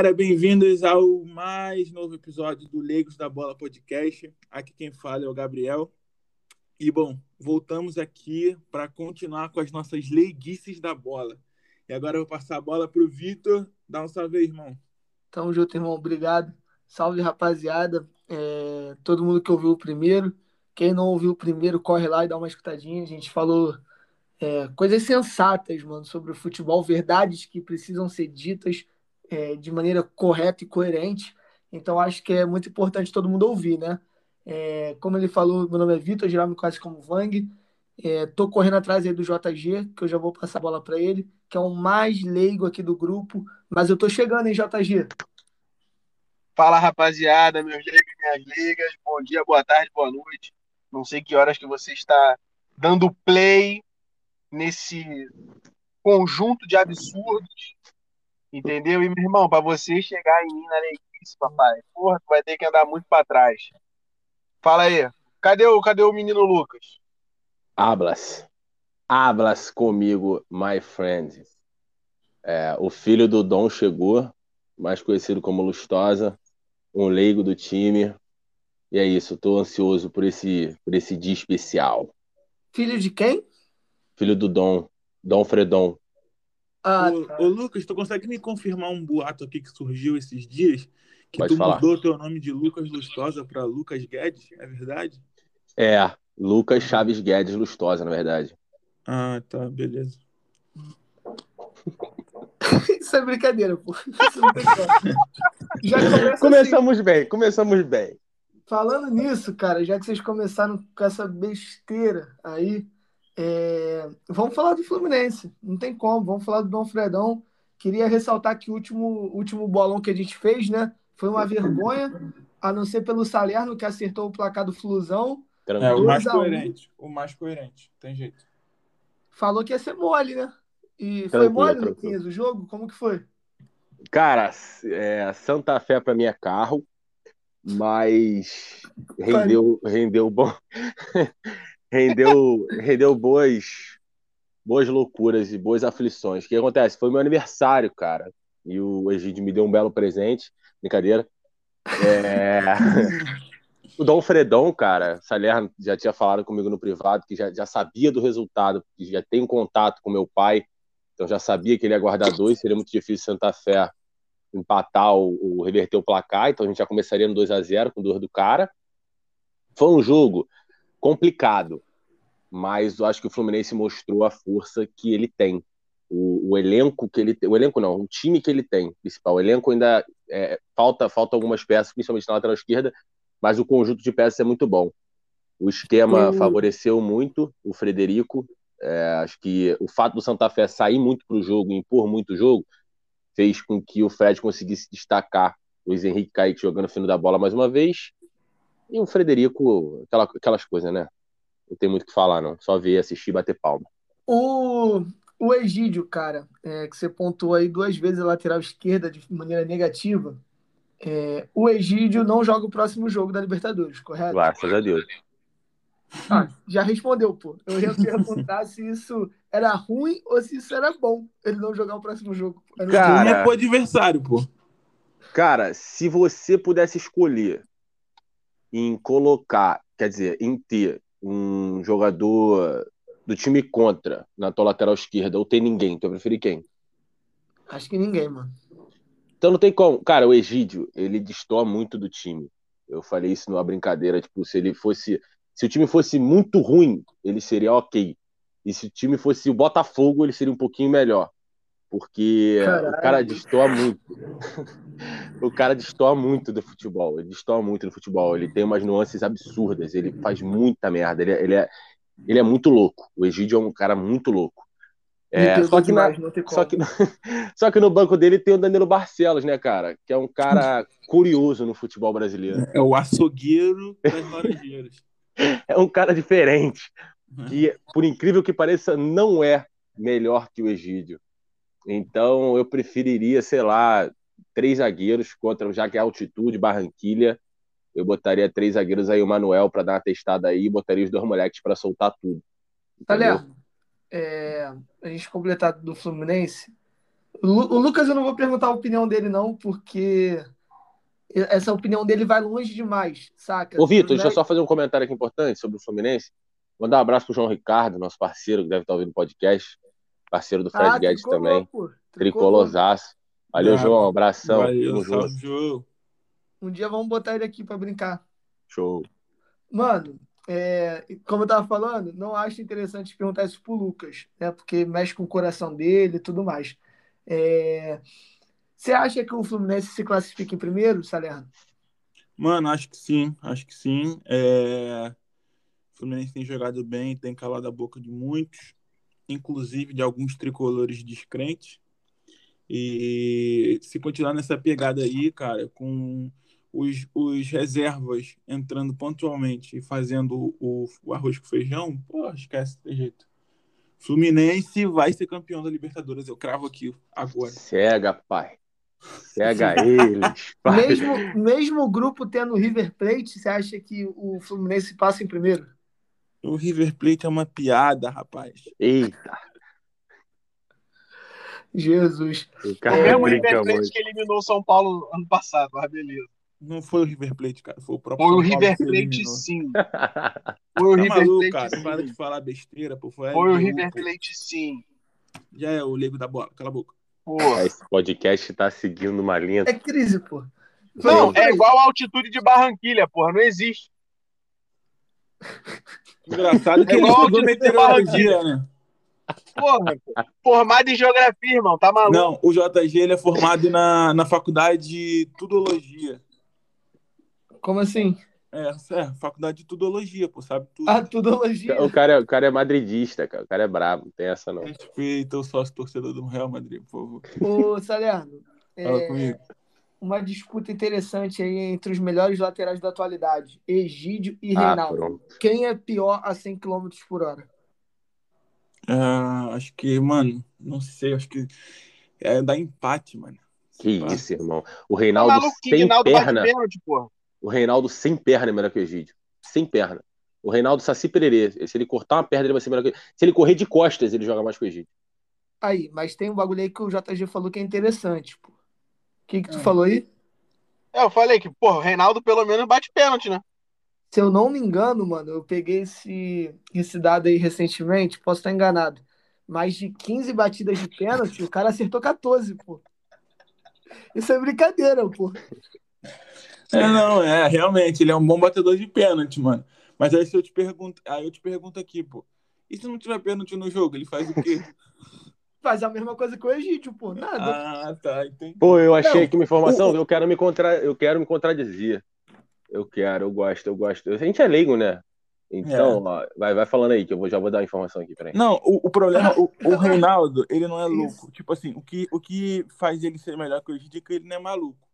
Galera, bem-vindos ao mais novo episódio do Leigos da Bola Podcast. Aqui quem fala é o Gabriel. E bom, voltamos aqui para continuar com as nossas leiguices da bola. E agora eu vou passar a bola para o Vitor. Dá um salve aí, irmão. Tamo junto, irmão. Obrigado. Salve, rapaziada. É, todo mundo que ouviu o primeiro. Quem não ouviu o primeiro, corre lá e dá uma escutadinha. A gente falou é, coisas sensatas, mano, sobre o futebol, verdades que precisam ser ditas é, de maneira correta e coerente. Então acho que é muito importante todo mundo ouvir, né? É, como ele falou, meu nome é Vitor, geral me conhece como Vang. É, tô correndo atrás aí do JG, que eu já vou passar a bola para ele, que é o mais leigo aqui do grupo. Mas eu tô chegando, hein, JG? Fala, rapaziada, meus leigos, minhas ligas. Bom dia, boa tarde, boa noite. Não sei que horas que você está dando play nesse conjunto de absurdos Entendeu? E, meu irmão, para você chegar em mim na leguice, papai, porra, tu vai ter que andar muito para trás. Fala aí. Cadê o, cadê o menino Lucas? Hablas. Hablas comigo, my friend. É, o filho do Dom chegou, mais conhecido como Lustosa, um leigo do time. E é isso, tô ansioso por esse, por esse dia especial. Filho de quem? Filho do Dom, Dom Fredon. Ah, ô, tá. ô, Lucas, tu consegue me confirmar um boato aqui que surgiu esses dias? Que Pode tu falar. mudou teu nome de Lucas Lustosa para Lucas Guedes, é verdade? É, Lucas Chaves Guedes Lustosa, na verdade. Ah, tá, beleza. Isso é brincadeira, pô. Isso não tem como. Já começa Começamos assim. bem, começamos bem. Falando nisso, cara, já que vocês começaram com essa besteira aí, é, Vamos falar do Fluminense. Não tem como, vamos falar do Dom Fredão. Queria ressaltar que o último, último bolão que a gente fez, né? Foi uma vergonha, a não ser pelo Salerno, que acertou o placar do Flusão. É, o mais 2 a 1. coerente. O mais coerente, tem jeito. Falou que ia ser mole, né? E foi mole. Luquinhas, o jogo? Como que foi? Cara, é, Santa Fé para mim é carro, mas rendeu, rendeu bom, rendeu, rendeu boas, boas loucuras e boas aflições. O que acontece? Foi meu aniversário, cara, e o Egídio me deu um belo presente, brincadeira. É, O Dom Fredon, cara, Salerno já tinha falado comigo no privado que já, já sabia do resultado, que já tem um contato com meu pai, então já sabia que ele ia guardar dois, seria muito difícil Santa Fé empatar ou, ou reverter o placar, então a gente já começaria no 2 a 0 com duas do cara. Foi um jogo complicado, mas eu acho que o Fluminense mostrou a força que ele tem. O, o elenco que ele tem, o elenco não, o time que ele tem, principal. O elenco ainda é, falta, falta algumas peças, principalmente na lateral esquerda, mas o conjunto de peças é muito bom. O esquema O- favoreceu muito o Frederico. É, acho que o fato do Santa Fé sair muito para o jogo, impor muito o jogo, fez com que o Fred conseguisse destacar o Luiz Henrique Kaique jogando fino da bola mais uma vez. E o Frederico, aquela, aquelas coisas, né? Não tem muito o que falar, não. Só ver, assistir e bater palma. O, o Egídio, cara, é, que você pontuou aí duas vezes a lateral esquerda de maneira negativa. é, o Egídio não joga o próximo jogo da Libertadores, correto? Graças a Deus. Ah, já respondeu, pô. Eu ia perguntar se isso era ruim ou se isso era bom, ele não jogar o próximo jogo. Não Cara, Ruim é pro adversário, pô. Cara, se você pudesse escolher em colocar, quer dizer, em ter um jogador do time contra na tua lateral esquerda ou ter ninguém, tu vai preferir quem? Acho que ninguém, mano. Então não tem como. Cara, o Egídio, ele destoa muito do time. Eu falei isso numa brincadeira, tipo, se ele fosse. Se o time fosse muito ruim, ele seria ok. E se o time fosse o Botafogo, ele seria um pouquinho melhor. Porque Caralho. o cara destoa muito. o cara destoa muito do futebol. Ele destoa muito no futebol. Ele tem umas nuances absurdas. Ele faz muita merda. Ele, é- ele, é, ele é muito louco. O Egídio é um cara muito louco. É, só que na, só que, só que no banco dele tem o Danilo Barcelos, né, cara? Que é um cara curioso no futebol brasileiro. É o açougueiro das Laranjeiras. É um cara diferente. Que, por incrível que pareça, não é melhor que o Egídio. Então, eu preferiria, sei lá, três zagueiros contra, já que é altitude, Barranquilha. Eu botaria três zagueiros aí, o Manuel, para dar uma testada aí, botaria os dois moleques para soltar tudo. Salerno, é, a gente completar do Fluminense, O Lu- o Lucas eu não vou perguntar a opinião dele, não, porque essa opinião dele vai longe demais, saca? Ô, Vitor, deixa eu Né? só fazer um comentário aqui importante sobre o Fluminense. Mandar um abraço pro João Ricardo, nosso parceiro, que deve estar ouvindo o podcast. Parceiro do Fred Ah, Guedes também. Tricolorzaço. Valeu, Bravo. João. Abração. Valeu, salve. João. Um dia vamos botar ele aqui pra brincar. Show. Mano, é, como eu tava falando, não acho interessante perguntar isso pro Lucas, né? Porque mexe com o coração dele e tudo mais. É, Você acha que o Fluminense se classifica em primeiro, Salerno? Mano, acho que sim, acho que sim. É... O Fluminense tem jogado bem, tem calado a boca de muitos, inclusive de alguns tricolores descrentes. E se continuar nessa pegada aí, cara, com os, os reservas entrando pontualmente e fazendo o, o arroz com feijão, pô, esquece de jeito. Fluminense vai ser campeão da Libertadores, eu cravo aqui agora. Cega, pai. Cega eles. pai. Mesmo, mesmo o grupo tendo o River Plate, você acha que o Fluminense passa em primeiro? O River Plate é uma piada, rapaz. Eita. Jesus. O O cara mesmo brinca River Plate muito. que eliminou o São Paulo ano passado, mas beleza. Não foi o River Plate, cara. Foi o próprio Foi o São Paulo River Plate, sim. Foi o Tá River maluco, Plate, cara. Para sim. de falar besteira, pô. Foi, a Foi o River pô. Plate, sim. Já é o leigo da bola. Cala a boca. Porra. Esse podcast tá seguindo uma linha. É crise, pô. Não, é igual a altitude de Barranquilha, porra. Não existe. Engraçado que É igual estudou de meteorologia, né? Porra. Formado em geografia, irmão. Tá maluco? Não, o JG ele é formado na, na faculdade de Tudologia. Como assim? É, é, faculdade de Tudologia, pô, sabe tudo. A tudologia. O cara, é- o cara é madridista, cara. O cara é brabo, não tem essa não. Respeita o sócio torcedor do Real Madrid, por favor. Ô, Salerno, Fala é, comigo. uma disputa interessante aí entre os melhores laterais da atualidade, Egídio e Ah, Reinaldo. pronto. Quem é pior a 100 km por hora? Ah, acho que, mano, não sei, acho que é dar empate, mano. Que Pá. isso, irmão. O Tá Reinaldo maluco sem Rinaldo bate perna. pênalti, porra. O Reinaldo sem perna é melhor que o Egídio. Sem perna. O Reinaldo Saci Pererê. Se ele cortar uma perna, ele vai ser melhor que Se ele correr de costas, ele joga mais que o Egídio. Aí, mas tem um bagulho aí que o JG falou que é interessante, pô. O que que tu Ah. falou aí? É, eu falei que, porra, o Reinaldo pelo menos bate pênalti, né? Se eu não me engano, mano, eu peguei esse, esse dado aí recentemente, posso estar enganado. Mais de 15 batidas de pênalti, o cara acertou 14, pô. Isso é brincadeira, pô. É, não, é, realmente, ele é um bom batedor de pênalti, mano. Mas aí se eu te pergunto, aí eu te pergunto aqui, pô. E se não tiver pênalti no jogo, ele faz o quê? Faz a mesma coisa que o Egídio, pô. Nada. ah, tá, entendi. Pô, eu achei Não, aqui uma informação, o- eu quero me contra... eu quero me contradizer. Eu quero, eu gosto, eu gosto. A gente é leigo, né? Então, ó, vai, vai falando aí, que eu vou, já vou dar a informação aqui, peraí. Não, o, o problema, o, o Reinaldo, ele não é Isso. louco. Tipo assim, o que, o que faz ele ser melhor que o Egídio é que ele não é maluco.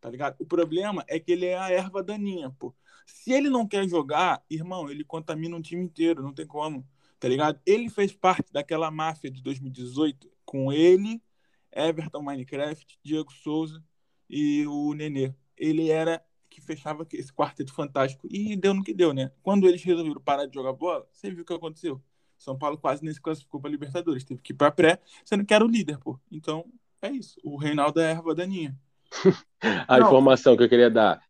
Tá ligado? O problema é que ele é a erva daninha, pô. Se ele não quer jogar, irmão, ele contamina um time inteiro, não tem como. Tá ligado? Ele fez parte daquela máfia de 2018 com ele, Everton Minecraft, Diego Souza e o Nenê. Ele era que fechava esse quarteto fantástico e deu no que deu, né? Quando eles resolveram parar de jogar bola, você viu o que aconteceu? São Paulo quase nem se classificou para Libertadores, teve que ir para pré, sendo que era o líder, pô. Então, é isso. O Reinaldo é a erva daninha. A Não. informação que eu queria dar,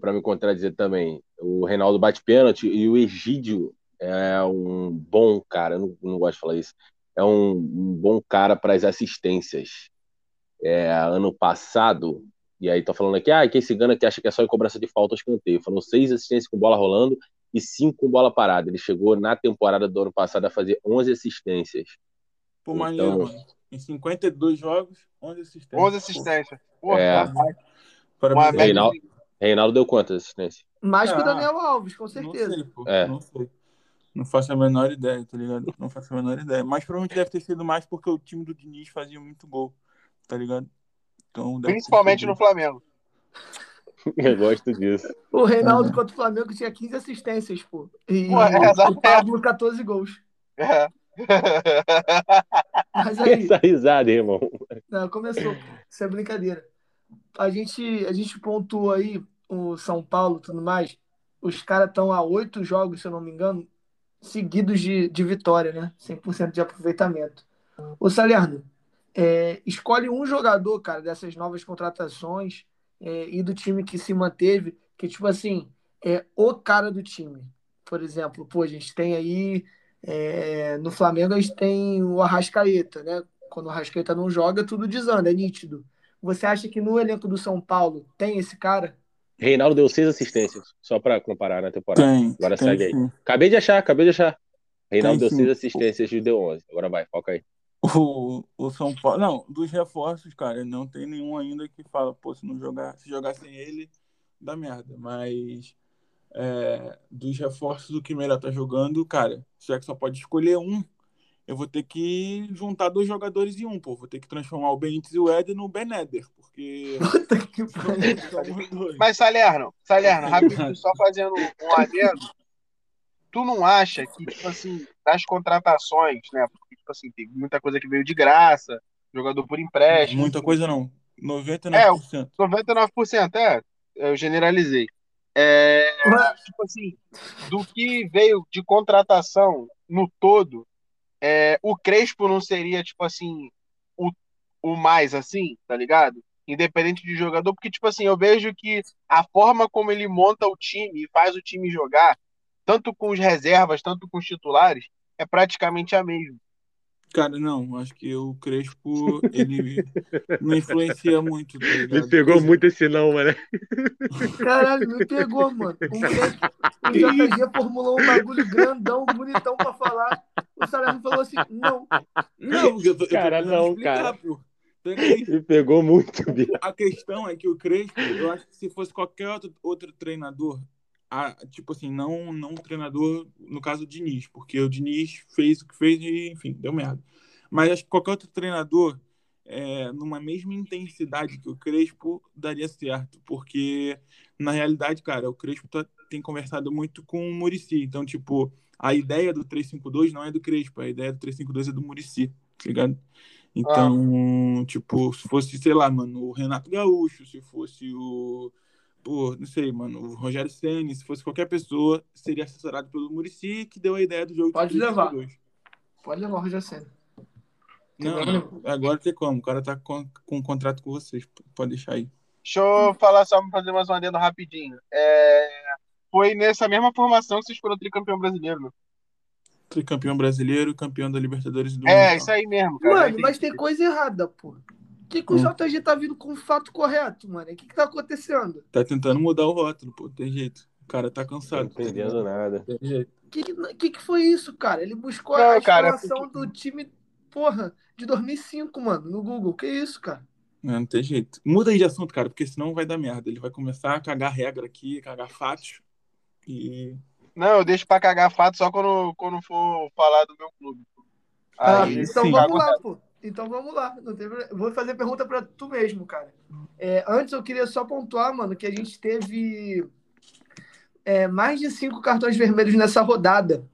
para me contradizer também, o Reinaldo bate pênalti e o Egídio é um bom cara, eu não, não gosto de falar isso, é um, um bom cara para as assistências. É, ano passado, e aí tô falando aqui, ah, que esse Gana que acha que é só em cobrança de falta, escanteio. Foram seis assistências com bola rolando e cinco com bola parada. Ele chegou na temporada do ano passado a fazer 11 assistências. Pô, Então- maneiro, mano. Em 52 jogos, 11 assistências. 11 assistências. Porra, É. parabéns. Reinaldo- Reinaldo deu quantas assistências? Mais que o Ah, Daniel Alves, com Não certeza. sei, pô. É. Não sei. Não faço a menor ideia, tá ligado? Não faço a menor ideia. Mas provavelmente deve ter sido mais porque o time do Diniz fazia muito gol, tá ligado? Principalmente no Flamengo. Eu gosto disso. O Reinaldo contra o Flamengo tinha 15 assistências, pô. E Pô, é, o Pablo 14 gols. É. Mas aí, Essa risada, irmão. não, começou. Isso é brincadeira. A gente, a gente pontuou aí o São Paulo e tudo mais. Os caras estão a oito jogos, se eu não me engano, seguidos de, de vitória, né? 100% de aproveitamento. Ô, Salerno, É, escolhe um jogador, cara, dessas novas contratações é, e do time que se manteve, que, tipo assim, é o cara do time. Por exemplo, pô, a gente tem aí é, no Flamengo a gente tem o Arrascaeta, né? Quando o Arrascaeta não joga, tudo desanda, é nítido. Você acha que no elenco do São Paulo tem esse cara? Reinaldo deu seis assistências, só para comparar na temporada. Tem, Agora tem, segue aí. Sim. Acabei de achar, acabei de achar. Reinaldo tem, deu sim. seis assistências e deu 11. Agora vai, foca aí. O, o São Paulo. Não, dos reforços, cara, não tem nenhum ainda que fala, pô, se não jogar, se jogar sem ele, dá merda. Mas é, dos reforços do que melhor tá jogando, cara, já que só pode escolher um, eu vou ter que juntar dois jogadores em um, pô. Vou ter que transformar o Benítez e o Éder no Beneder, porque. Mas, Salerno, Salerno, rapidinho, só fazendo um adendo. Tu não acha que, tipo assim, das contratações, né? Porque, tipo assim, tem muita coisa que veio de graça, jogador por empréstimo. Muita coisa não. 99%. É, 99%, é. Eu generalizei. É, tipo assim, do que veio de contratação no todo, é, o Crespo não seria, tipo assim, o, o mais assim, tá ligado? Independente de jogador, porque, tipo assim, eu vejo que a forma como ele monta o time e faz o time jogar, tanto com os reservas, tanto com os titulares, é praticamente a mesma. Cara, não, acho que o Crespo, ele não influencia muito, tá? Me pegou muito esse não, mano. Caralho, me pegou, mano. O, o JG formulou um bagulho grandão, bonitão pra falar. O Salerno falou assim, não. Não, eu tô, cara, eu não, explicar, cara. Pô. Me pegou muito, bicho. A questão é que o Crespo, eu acho que se fosse qualquer outro, outro treinador, a, tipo assim, não, não o treinador, no caso o Diniz, porque o Diniz fez o que fez e, enfim, deu merda. Mas acho que qualquer outro treinador, é, numa mesma intensidade que o Crespo, daria certo, porque na realidade, cara, o Crespo tá, tem conversado muito com o Murici, então, tipo, a ideia do 352 não é do Crespo, a ideia do 352 é do Murici, tá ligado? Então, ah. tipo, se fosse, sei lá, mano, o Renato Gaúcho, se fosse o por, não sei, mano, o Rogério Senni, se fosse qualquer pessoa, seria assessorado pelo Murici, que deu a ideia do jogo. Pode levar. Pode levar o Rogério Senni. Não, não, agora tem como. O cara tá com, com um contrato com vocês. Pode deixar aí. Deixa eu falar só pra fazer mais uma adendo rapidinho. É... Foi nessa mesma formação que vocês foram tricampeão brasileiro, né? Tricampeão brasileiro, campeão da Libertadores do É, mundial. isso aí mesmo, cara. Mano, mas tem coisa errada, pô que, que o hum. JG tá vindo com o fato correto, mano? O que, que tá acontecendo? Tá tentando mudar o rótulo, pô, tem jeito. O cara tá cansado. Não entendendo tá nada. Tem jeito. O que, que, que foi isso, cara? Ele buscou não, a escalação porque... do time, porra, de 2005, mano, no Google. Que isso, cara? Não, não tem jeito. Muda aí de assunto, cara, porque senão vai dar merda. Ele vai começar a cagar regra aqui, cagar fatos. E. Não, eu deixo pra cagar fato só quando, quando for falar do meu clube. Ah, aí, então sim. vamos lá, pô. Então vamos lá. Vou fazer pergunta para tu mesmo, cara. É, antes eu queria só pontuar, mano, que a gente teve é, mais de cinco cartões vermelhos nessa rodada.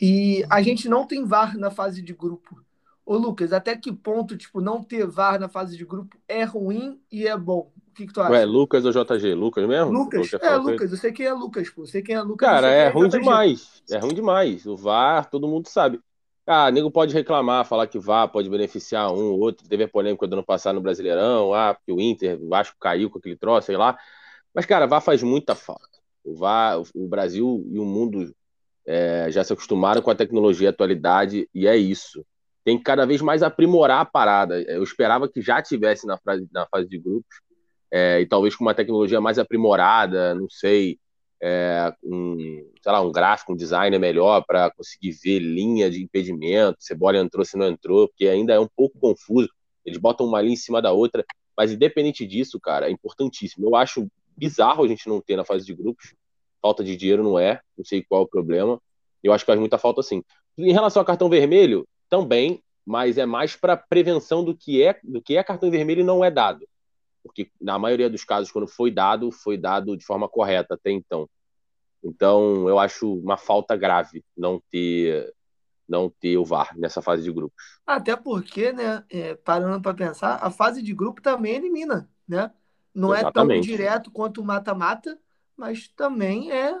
E a gente não tem VAR na fase de grupo. Ô, Lucas, até que ponto, tipo, não ter VAR na fase de grupo é ruim e é bom? O que, que tu acha? Ué, Lucas ou JG? Lucas mesmo? Lucas, é, Lucas. Eu sei quem é Lucas, pô. Eu sei quem é Lucas. Cara, é, é ruim JG. demais. É ruim demais. O VAR, todo mundo sabe. Ah, nego pode reclamar, falar que vá, pode beneficiar um ou outro. Teve a polêmica do ano passado no Brasileirão, ah, porque o Inter, o Vasco caiu com aquele troço, sei lá. Mas, cara, vá faz muita falta. O VAR, o Brasil e o mundo é, já se acostumaram com a tecnologia e a atualidade, e é isso. Tem que cada vez mais aprimorar a parada. Eu esperava que já tivesse na fase, na fase de grupos, é, e talvez com uma tecnologia mais aprimorada, não sei, é, um, sei lá, um gráfico, um design melhor para conseguir ver linha de impedimento, se bola entrou, se não entrou, porque ainda é um pouco confuso. Eles botam uma linha em cima da outra, mas independente disso, cara, é importantíssimo. Eu acho bizarro a gente não ter na fase de grupos. Falta de dinheiro não é, não sei qual é o problema. Eu acho que faz muita falta sim. Em relação ao cartão vermelho, também, mas é mais para prevenção do que é do que é cartão vermelho e não é dado porque na maioria dos casos, quando foi dado, foi dado de forma correta até então. Então, eu acho uma falta grave não ter não ter o VAR nessa fase de grupos. Até porque, né, é, parando para pensar, a fase de grupo também elimina, né? Não Exatamente. é tão direto quanto o mata-mata, mas também é,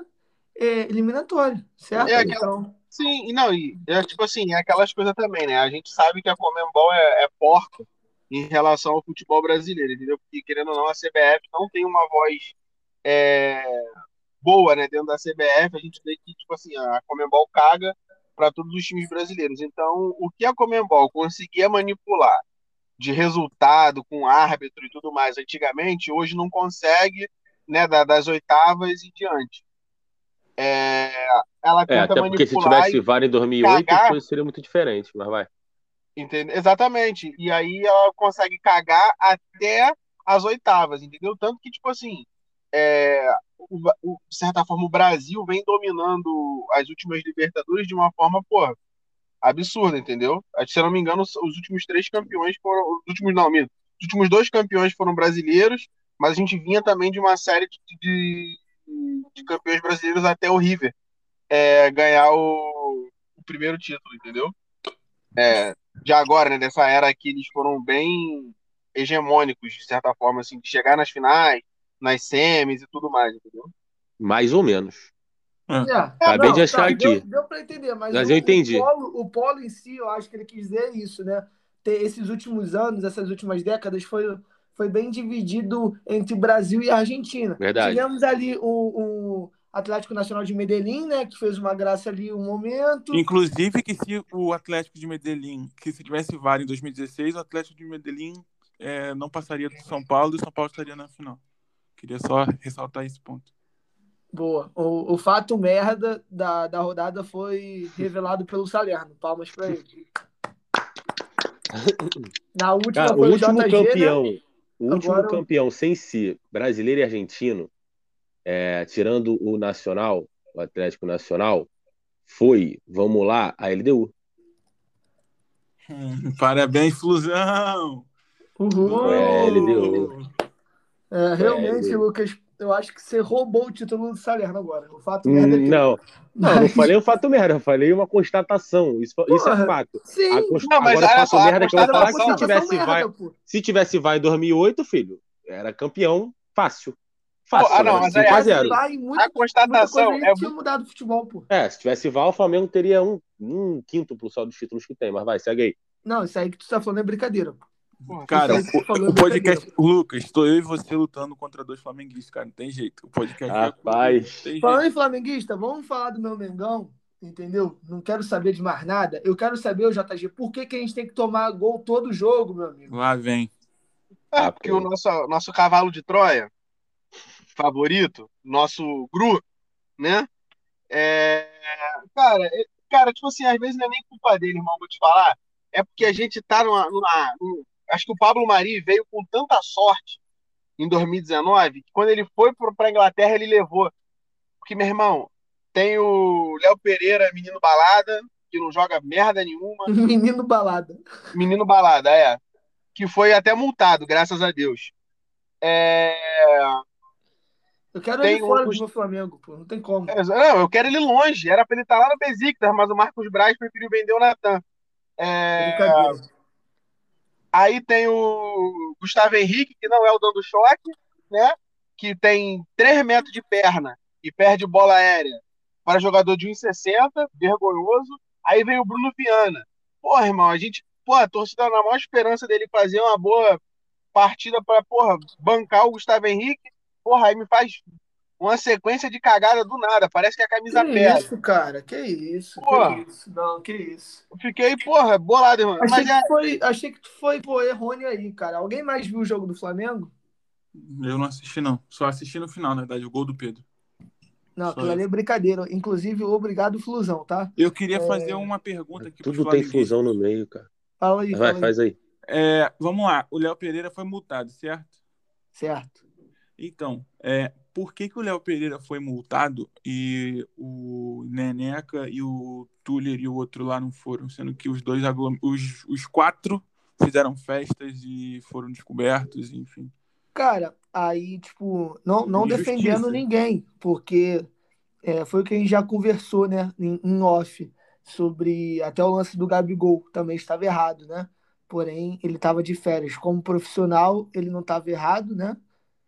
é eliminatório, certo? É aquela... então... Sim, não, e é tipo assim, é aquelas coisas também, né? A gente sabe que a Comembol é, é porca, em relação ao futebol brasileiro, entendeu? Porque, querendo ou não, a CBF não tem uma voz é, boa né, dentro da CBF. A gente vê que, tipo assim, a Comembol caga para todos os times brasileiros. Então, o que a Comembol conseguia manipular de resultado com árbitro e tudo mais antigamente, hoje não consegue, né, das oitavas e diante. É, ela é, até porque se tivesse VAR em 2008, cagar, seria muito diferente, mas vai. Entendeu? Exatamente. E aí ela consegue cagar até as oitavas, entendeu? Tanto que, tipo assim, é, o, o, de certa forma, o Brasil vem dominando as últimas Libertadores de uma forma, pô, absurda, entendeu? Se eu não me engano, os últimos três campeões foram. Os últimos, não. Os últimos dois campeões foram brasileiros, mas a gente vinha também de uma série de, de, de campeões brasileiros até o River é, ganhar o, o, primeiro título, entendeu? É, agora, né, dessa era aqui, eles foram bem hegemônicos, de certa forma, assim, de chegar nas finais, nas semis e tudo mais, entendeu? Mais ou menos. É. É, Acabei não, de achar tá, aqui. Deu, deu para entender, mas, mas o, eu entendi. O polo, o polo em si, eu acho que ele quis dizer isso, né? Ter esses últimos anos, essas últimas décadas, foi, foi bem dividido entre Brasil e Argentina. Verdade. Tivemos ali o, o Atlético Nacional de Medellín, né? Que fez uma graça ali um momento. Inclusive que se o Atlético de Medellín, que se tivesse VAR em 2016, o Atlético de Medellín é, não passaria do São Paulo e o São Paulo estaria na final. Queria só ressaltar esse ponto. Boa. O, o fato merda da, da rodada foi revelado pelo Salerno. Palmas para ele. Na última Cara, foi o último JG, campeão, né? o último Agora- campeão sem si, brasileiro e argentino, é, tirando o Nacional, o Atlético Nacional, foi, vamos lá, a LDU. Hum, Parabéns, Flusão! Uhul! É, LDU. É, realmente, É, Lucas, eu acho que você roubou o título do Salerno agora. O fato merda é teu. Não, não, não Mas- falei o fato merda, eu falei uma constatação. Isso, isso é Porra, fato. Sim, A const- Não, mas Agora fato merda que eu vou falar é que se tivesse merda, vai, pô. se tivesse vai em 2008, filho, era campeão fácil. Fácil, ah, não, né? mas aí 5 a a- 0. Vai, muita, A constatação muita coisa é tinha mudado o futebol, pô. É, se tivesse VAR, o Flamengo teria um, um quinto pro só dos títulos que tem, mas vai, segue aí. Não, isso aí que tu tá falando é brincadeira. pô. Porra, Cara, falou o, é o podcast. Lucas, estou eu e você lutando contra dois flamenguistas, cara. Não tem jeito. O podcast. é Rapaz. Tem Falando jeito. em flamenguista, vamos falar do meu Mengão, entendeu? Não quero saber de mais nada. Eu quero saber, o JG, por que, que a gente tem que tomar gol todo jogo, meu amigo? Lá vem. É, porque o nosso, nosso cavalo de Troia favorito, nosso Gru, né? É, cara, é- cara, tipo assim, às vezes não é nem culpa dele, irmão, vou te falar. É porque a gente tá numa. numa- num- acho que o Pablo Mari veio com tanta sorte em 2019 que quando ele foi pro- pra Inglaterra ele levou. Porque, meu irmão, tem o Léo Pereira, menino balada, que não joga merda nenhuma. Menino balada. Menino balada, é. Que foi até multado, graças a Deus. É, Eu quero Tem ele fora um- do Flamengo, pô. Não tem como. É, Não, eu quero ele longe. Era pra ele estar lá no Besiktas, mas o Marcos Braz preferiu vender o Natan. É, Brincadeira. Aí tem o Gustavo Henrique, que não é o dando choque, né? Que tem 3 metros de perna e perde bola aérea para jogador de 1,60, vergonhoso. Aí vem o Bruno Viana. Porra, irmão, a gente, porra, a torcida na maior esperança dele fazer uma boa partida para, porra, bancar o Gustavo Henrique. Porra, aí me faz uma sequência de cagada do nada. Parece que a camisa Que pesa. isso, cara? Que isso? Porra. Que isso? Não, que isso. Eu Fiquei, porra, bolado, irmão. Achei Mas é, que, foi, achei que tu foi, pô, errôneo aí, cara. Alguém mais viu o jogo do Flamengo? Eu não assisti, não. Só assisti no final, na verdade, o gol do Pedro. Não, Só aquilo ali é brincadeira. Inclusive, obrigado, Flusão, tá? Eu queria É. fazer uma pergunta aqui Tudo tem fusão no meio, cara. Fala aí, Vai, fala aí. faz aí. É, vamos lá. O Léo Pereira foi multado, certo? Certo. Então, é, por que, que o Léo Pereira foi multado e o Neneca e o Tuller e o outro lá não foram? Sendo que os dois os, os quatro fizeram festas e foram descobertos, enfim. Cara, aí, tipo, não, não Injustiça. defendendo ninguém, porque é, foi o que a gente já conversou, né, em, em off, sobre até o lance do Gabigol, também estava errado, né? Porém, ele estava de férias. Como profissional, ele não estava errado, né?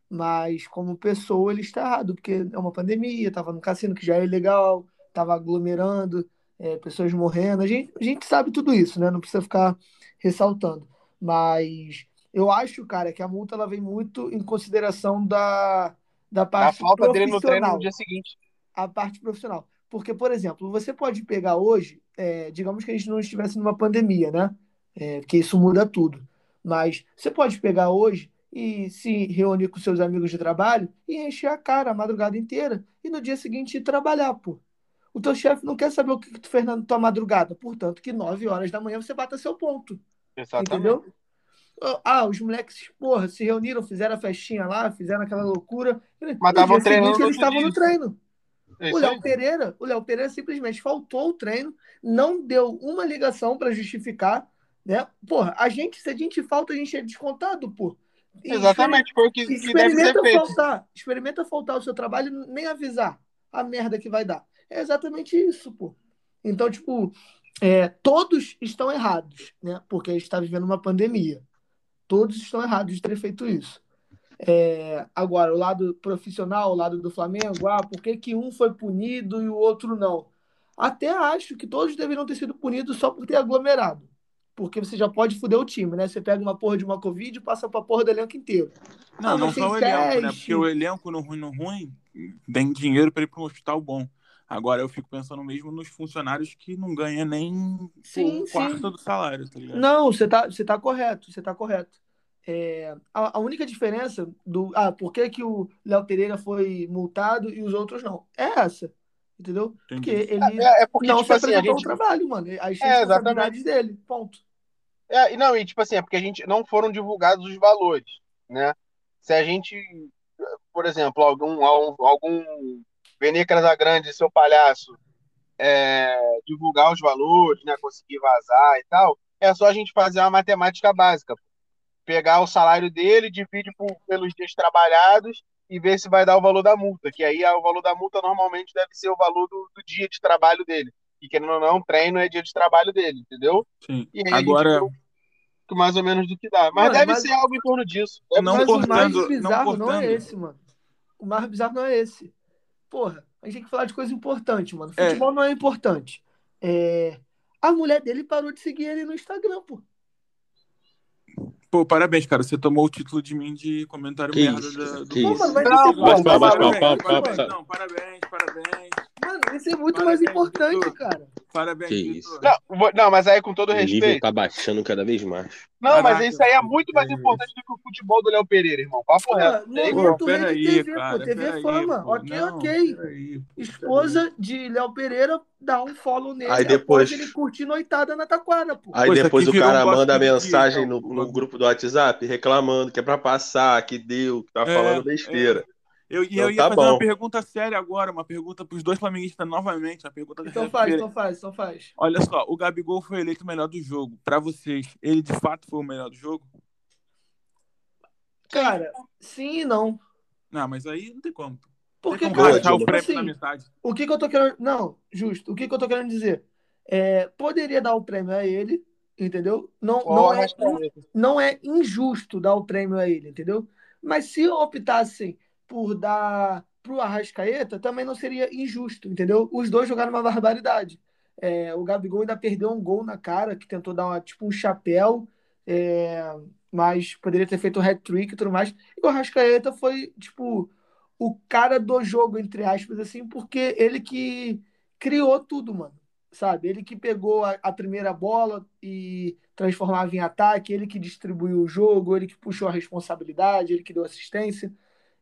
Mas como pessoa, ele está errado, porque é uma pandemia, estava no cassino, que já é ilegal, estava aglomerando, é, pessoas morrendo. A gente, a gente sabe tudo isso, né? Não precisa ficar ressaltando. Mas eu acho, cara, que a multa ela vem muito em consideração da, da A parte falta dele no treino no dia seguinte. A parte profissional. Porque, por exemplo, você pode pegar hoje, é, digamos que a gente não estivesse numa pandemia, né? É, porque isso muda tudo. Mas você pode pegar hoje e se reunir com seus amigos de trabalho e encher a cara a madrugada inteira e no dia seguinte ir trabalhar, pô. O teu chefe não quer saber o que que tu fez na tua madrugada, portanto, que 9 horas da manhã você bata seu ponto. Exatamente. Entendeu? Ah, os moleques, porra, se reuniram, fizeram a festinha lá, fizeram aquela loucura. Mas estavam treinando eles estavam no treino. É O. Léo Pereira, o Léo Pereira simplesmente faltou o treino, não deu uma ligação para justificar, né? Porra, a gente, se a gente falta, a gente é descontado, pô. Exatamente, foi o que, que deve ser Experimenta feito. faltar, experimenta faltar o seu trabalho e nem avisar a merda que vai dar. É exatamente isso, pô. Então, tipo, é, todos estão errados, né? Porque a gente está vivendo uma pandemia. Todos estão errados de ter feito isso. É, agora, o lado profissional, o lado do Flamengo, ah, por que, que um foi punido e o outro não? Até acho que todos deveriam ter sido punidos só por ter aglomerado. Porque você já pode foder o time, né? Você pega uma porra de uma Covid e passa pra porra do elenco inteiro. Não, Ah, não só o elenco, né? Porque o elenco no ruim, no ruim, tem dinheiro para ir para um hospital bom. Agora eu fico pensando mesmo nos funcionários que não ganham nem Sim, um sim. quarto do salário, tá ligado? Não, você tá, você tá correto, você tá correto. É, a, a única diferença do. Ah, por que, que o Léo Pereira foi multado e os outros não? É essa. Entendeu? Porque Entendi. ele É, é porque, não tipo se assim, apresentou gente. trabalho, mano. As É, responsabilidades dele. Ponto. É, não, e tipo assim, é porque a gente não foram divulgados os valores, né? Se a gente, por exemplo, algum, algum, algum Vene Casagrande, seu palhaço, é, divulgar os valores, né? Conseguir vazar e tal, é só a gente fazer uma matemática básica. Pegar o salário dele, divide por- pelos dias trabalhados e ver se vai dar o valor da multa. Que aí ah, o valor da multa normalmente deve ser o valor do, do dia de trabalho dele. E querendo ou não, treino é dia de trabalho dele, entendeu? Sim. E aí a gente Agora, que mais ou menos do que dá. Mas Mano, deve mas- ser algo em torno disso. Deve Não Mas o mais cortando- não bizarro não, é cortando. esse, mano. O mais bizarro não é esse. Porra, a gente tem que falar de coisa importante, mano. É. Futebol não é importante. É, A mulher dele parou de seguir ele no Instagram, pô. pô, parabéns, cara. Você tomou o título de mim de comentário Que merda isso, da- do que Pô, isso. mano, é Parabéns. Não, parabéns, parabéns. Mano, isso é muito mais Parabéns, importante, Vitor. cara. Parabéns, Que isso. Não, não, mas aí com todo O nível respeito. tá baixando cada vez mais. Não, mas Caraca, isso aí é muito mais importante do que o futebol do Léo Pereira, irmão. Papo Pô, reto. momento Pô, rede peraí, TV, cara. pô. TV peraí, Fama. pô. Ok, Não, ok. pô, Esposa de Léo Pereira dá um follow nele Aí depois- ele curtir noitada na taquara, pô. Aí depois o cara um manda do dia, mensagem então, no, o no grupo do WhatsApp reclamando que é pra passar, que deu, que tá É, falando besteira. Eu, e Então eu ia tá fazer uma bom. pergunta séria agora, uma pergunta pros dois flamenguistas novamente, uma pergunta Então faz, então faz, então faz. Olha só, o Gabigol foi eleito o melhor do jogo. Pra vocês, ele de fato foi o melhor do jogo? Cara, sim e não. Não, mas aí não tem como. Porque, tem como cara, o tipo prêmio assim, na metade. o que que eu tô querendo. Não, justo. O que que eu tô querendo dizer? É, poderia dar o prêmio a ele, entendeu? Não, Ó, não, é, não é injusto dar o prêmio a ele, entendeu? Mas se optassem por dar pro Arrascaeta, também não seria injusto, entendeu? Os dois jogaram uma barbaridade. É, o Gabigol ainda perdeu um gol na cara, que tentou dar uma, tipo um chapéu, é, mas poderia ter feito o hat-trick e tudo mais. E o Arrascaeta foi, tipo, o cara do jogo, entre aspas, assim, porque ele que criou tudo, mano. Sabe? Ele que pegou a, a primeira bola e transformava em ataque, ele que distribuiu o jogo, ele que puxou a responsabilidade, ele que deu assistência.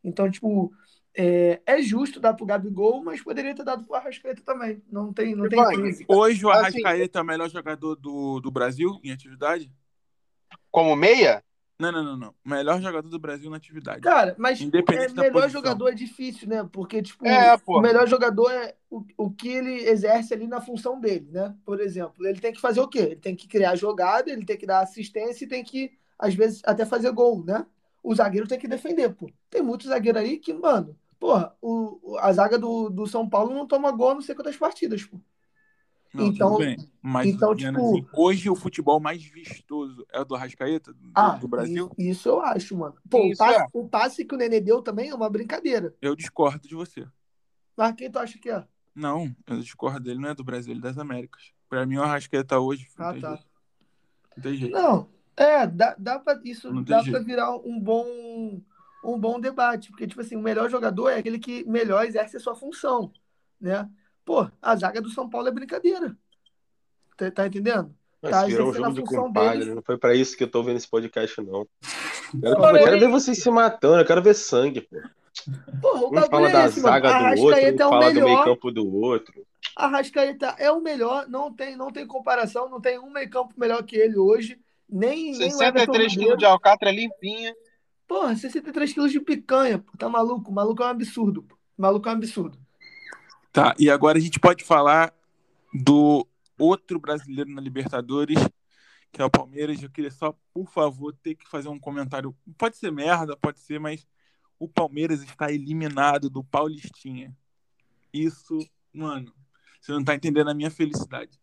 Então, tipo, é, é justo dar pro Gabigol, mas poderia ter dado pro Arrascaeta também. Não tem, não tem crise. Hoje o Assim- Arrascaeta é o melhor jogador do, do Brasil em atividade? Como meia? Não, não, não, não. Melhor jogador do Brasil na atividade. Cara, mas é, Independente melhor posição. jogador é difícil, né? Porque, tipo, É, o melhor jogador é o, o que ele exerce ali na função dele, né? Por exemplo, ele tem que fazer o quê? Ele tem que criar jogada, ele tem que dar assistência e tem que, às vezes, até fazer gol, né? O zagueiro tem que defender, pô. Tem muito zagueiro aí que, mano, porra, o, a zaga do, do São Paulo não toma gol não sei quantas partidas, pô. Não, então- tudo bem. Mas então, dizendo tipo- assim, hoje o futebol mais vistoso é o do Arrascaeta, do, Ah, do Brasil? Isso eu acho, mano. Pô, o passe, é. o passe que o Nenê deu também é uma brincadeira. Eu discordo de você. Mas quem tu acha que é? Não, eu discordo dele, não é do Brasil, ele é das Américas. Pra mim, o Arrascaeta hoje. Ah, tá. jeito. Não tem jeito. Não, É, dá, dá pra, isso Não dá pra virar um bom, um bom debate, porque, tipo assim, o melhor jogador é aquele que melhor exerce a sua função, né? Pô, a zaga do São Paulo é brincadeira. Tá, tá entendendo? Mas Tá virou um exercendo a jogo de função compadre. deles. Não foi pra isso que eu tô vendo esse podcast, não. Quero, Porém- eu quero ver vocês se matando, eu quero ver sangue, pô. Porra, o Um bagulho fala é da esse, mano. zaga do outro, um Arrascaeta é o fala do meio melhor. campo do outro. Arrascaeta é o melhor, não tem, não tem comparação, não tem um meio campo melhor que ele hoje. Nem, nem o Everton 63 quilos de alcatra limpinha. Porra, 63 quilos de picanha, pô. Tá maluco? O maluco é um absurdo, pô. O maluco é um absurdo. Tá, e agora a gente pode falar do outro brasileiro na Libertadores, que é o Palmeiras. Eu queria só, por favor, ter que fazer um comentário. Pode ser merda, pode ser, mas o Palmeiras está eliminado do Paulistinha. Isso, mano, você não tá entendendo a minha felicidade.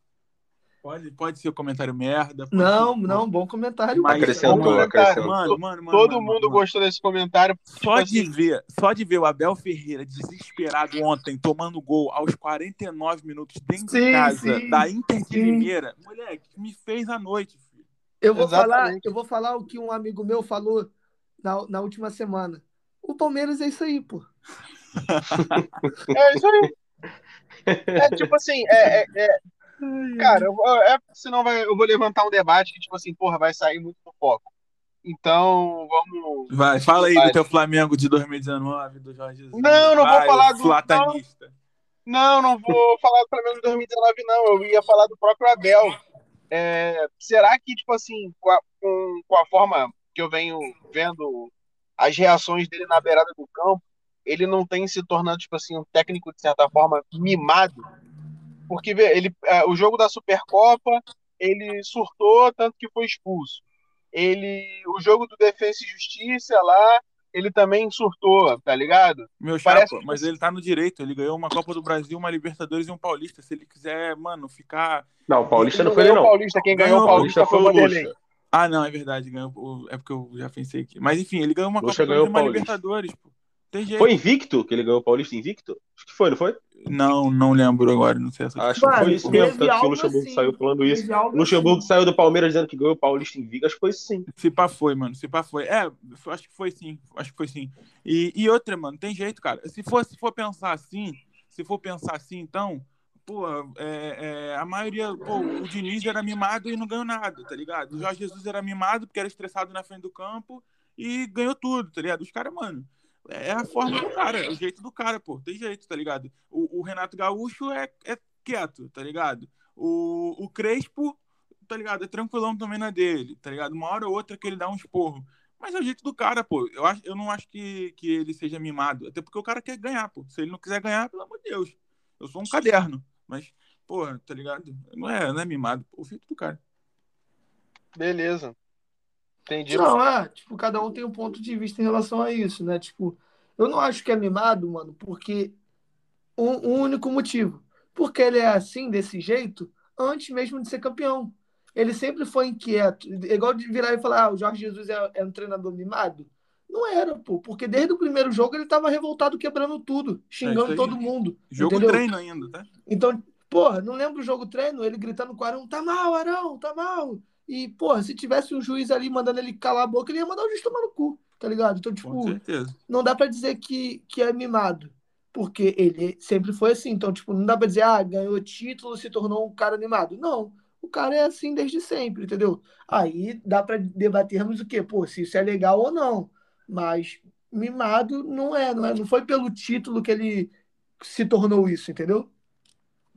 Pode, pode ser o comentário merda. Não, ser- não, bom comentário. Mas- Acrescentou, Bom comentário. acrescentou. Mano, mano, mano. Todo mano, mundo mano. gostou desse comentário. Só Tipo de assim, ver, só de ver o Abel Ferreira desesperado ontem, tomando gol aos 49 minutos dentro de Sim, casa sim, da Inter de. Limeira, moleque, me fez a noite, filho. Eu vou, falar, eu vou falar o que um amigo meu falou na, na última semana. O Palmeiras é isso aí, pô. É isso aí. É tipo assim, é, é- é- cara, eu, vou- é, senão vai, eu vou levantar um debate que, tipo assim, porra, vai sair muito do foco. Então, vamos. Vai, fala aí Vai. do teu Flamengo de 2019, do Jorge Jesus. Não, não vou Vai, falar o do- Flatanista. Não, não vou falar do Flamengo de 2019, não. Eu ia falar do próprio Abel. É, será que, tipo assim, com a, com, com a forma que eu venho vendo as reações dele na beirada do campo, ele não tem se tornando, tipo assim, um técnico, de certa forma, mimado? Porque, vê, ele, é, o jogo da Supercopa, ele surtou, tanto que foi expulso. Ele, o jogo do Defensa e Justiça lá, ele também surtou, tá ligado? Meu Parece chapa, que- mas ele tá no direito. Ele ganhou uma Copa do Brasil, uma Libertadores e um Paulista. Se ele quiser, mano, ficar. Não, o Paulista Ele não foi ele, ganhou o não. Paulista, quem ganhou o Paulista foi o Vanderlei. Ah, não, é verdade. Ganhou, é porque eu já pensei aqui. Mas enfim, ele ganhou uma Lucha Copa do Brasil e uma. Libertadores, pô. Tem jeito. Foi invicto que ele ganhou o Paulista invicto? Acho que foi, não foi? Não, não lembro agora, não sei essa. Acho que foi isso mesmo, tanto que o Luxemburgo assim, saiu falando isso. O Luxemburgo assim. saiu do Palmeiras dizendo que ganhou o Paulista invicto, acho que foi isso sim. Se pá foi, mano. Se pá foi. É, acho que foi sim. Acho que foi sim. E, e outra, mano, tem jeito, cara. Se for, se for pensar assim, se for pensar assim, então, pô, é, é, a maioria, pô, o Diniz era mimado e não ganhou nada, tá ligado? O Jorge Jesus era mimado porque era estressado na frente do campo e ganhou tudo, tá ligado? Os caras, mano. É a forma do cara, é o jeito do cara, pô. Tem jeito, tá ligado? O, o Renato Gaúcho é, é quieto, tá ligado? O, o Crespo, tá ligado? É tranquilão também na dele, tá ligado? Uma hora ou outra que ele dá um esporro. Mas é o jeito do cara, pô. Eu, acho, eu não acho que, que ele seja mimado. Até porque o cara quer ganhar, pô. Se ele não quiser ganhar, pelo amor de Deus. Eu sou um caderno. Mas, porra, tá ligado? Não é, não é mimado. Pô, o jeito do cara. Beleza. Entendi. Não, é, tipo, cada um tem um ponto de vista em relação a isso, né? Tipo, eu não acho que é mimado, mano, porque um, um único motivo. Porque ele é assim, desse jeito, antes mesmo de ser campeão. Ele sempre foi inquieto. É Igual de virar e falar, ah, o Jorge Jesus é, é um treinador mimado. Não era, pô, porque desde o primeiro jogo ele tava revoltado, quebrando tudo, xingando aí. todo mundo. Jogo entendeu? treino ainda, tá? Então, porra, não lembro o jogo treino, ele gritando com o Arão, tá mal, Arão, tá mal. E, porra, se tivesse um juiz ali mandando ele calar a boca, ele ia mandar o juiz tomar no cu, tá ligado? Então, Com tipo, certeza. não dá pra dizer que, que é mimado, porque ele sempre foi assim. Então, tipo, não dá pra dizer, ah, ganhou título, se tornou um cara mimado. Não, o cara é assim desde sempre, entendeu? Aí dá pra debatermos o quê? Pô, se isso é legal ou não. Mas mimado não é, não é, não foi pelo título que ele se tornou isso, entendeu?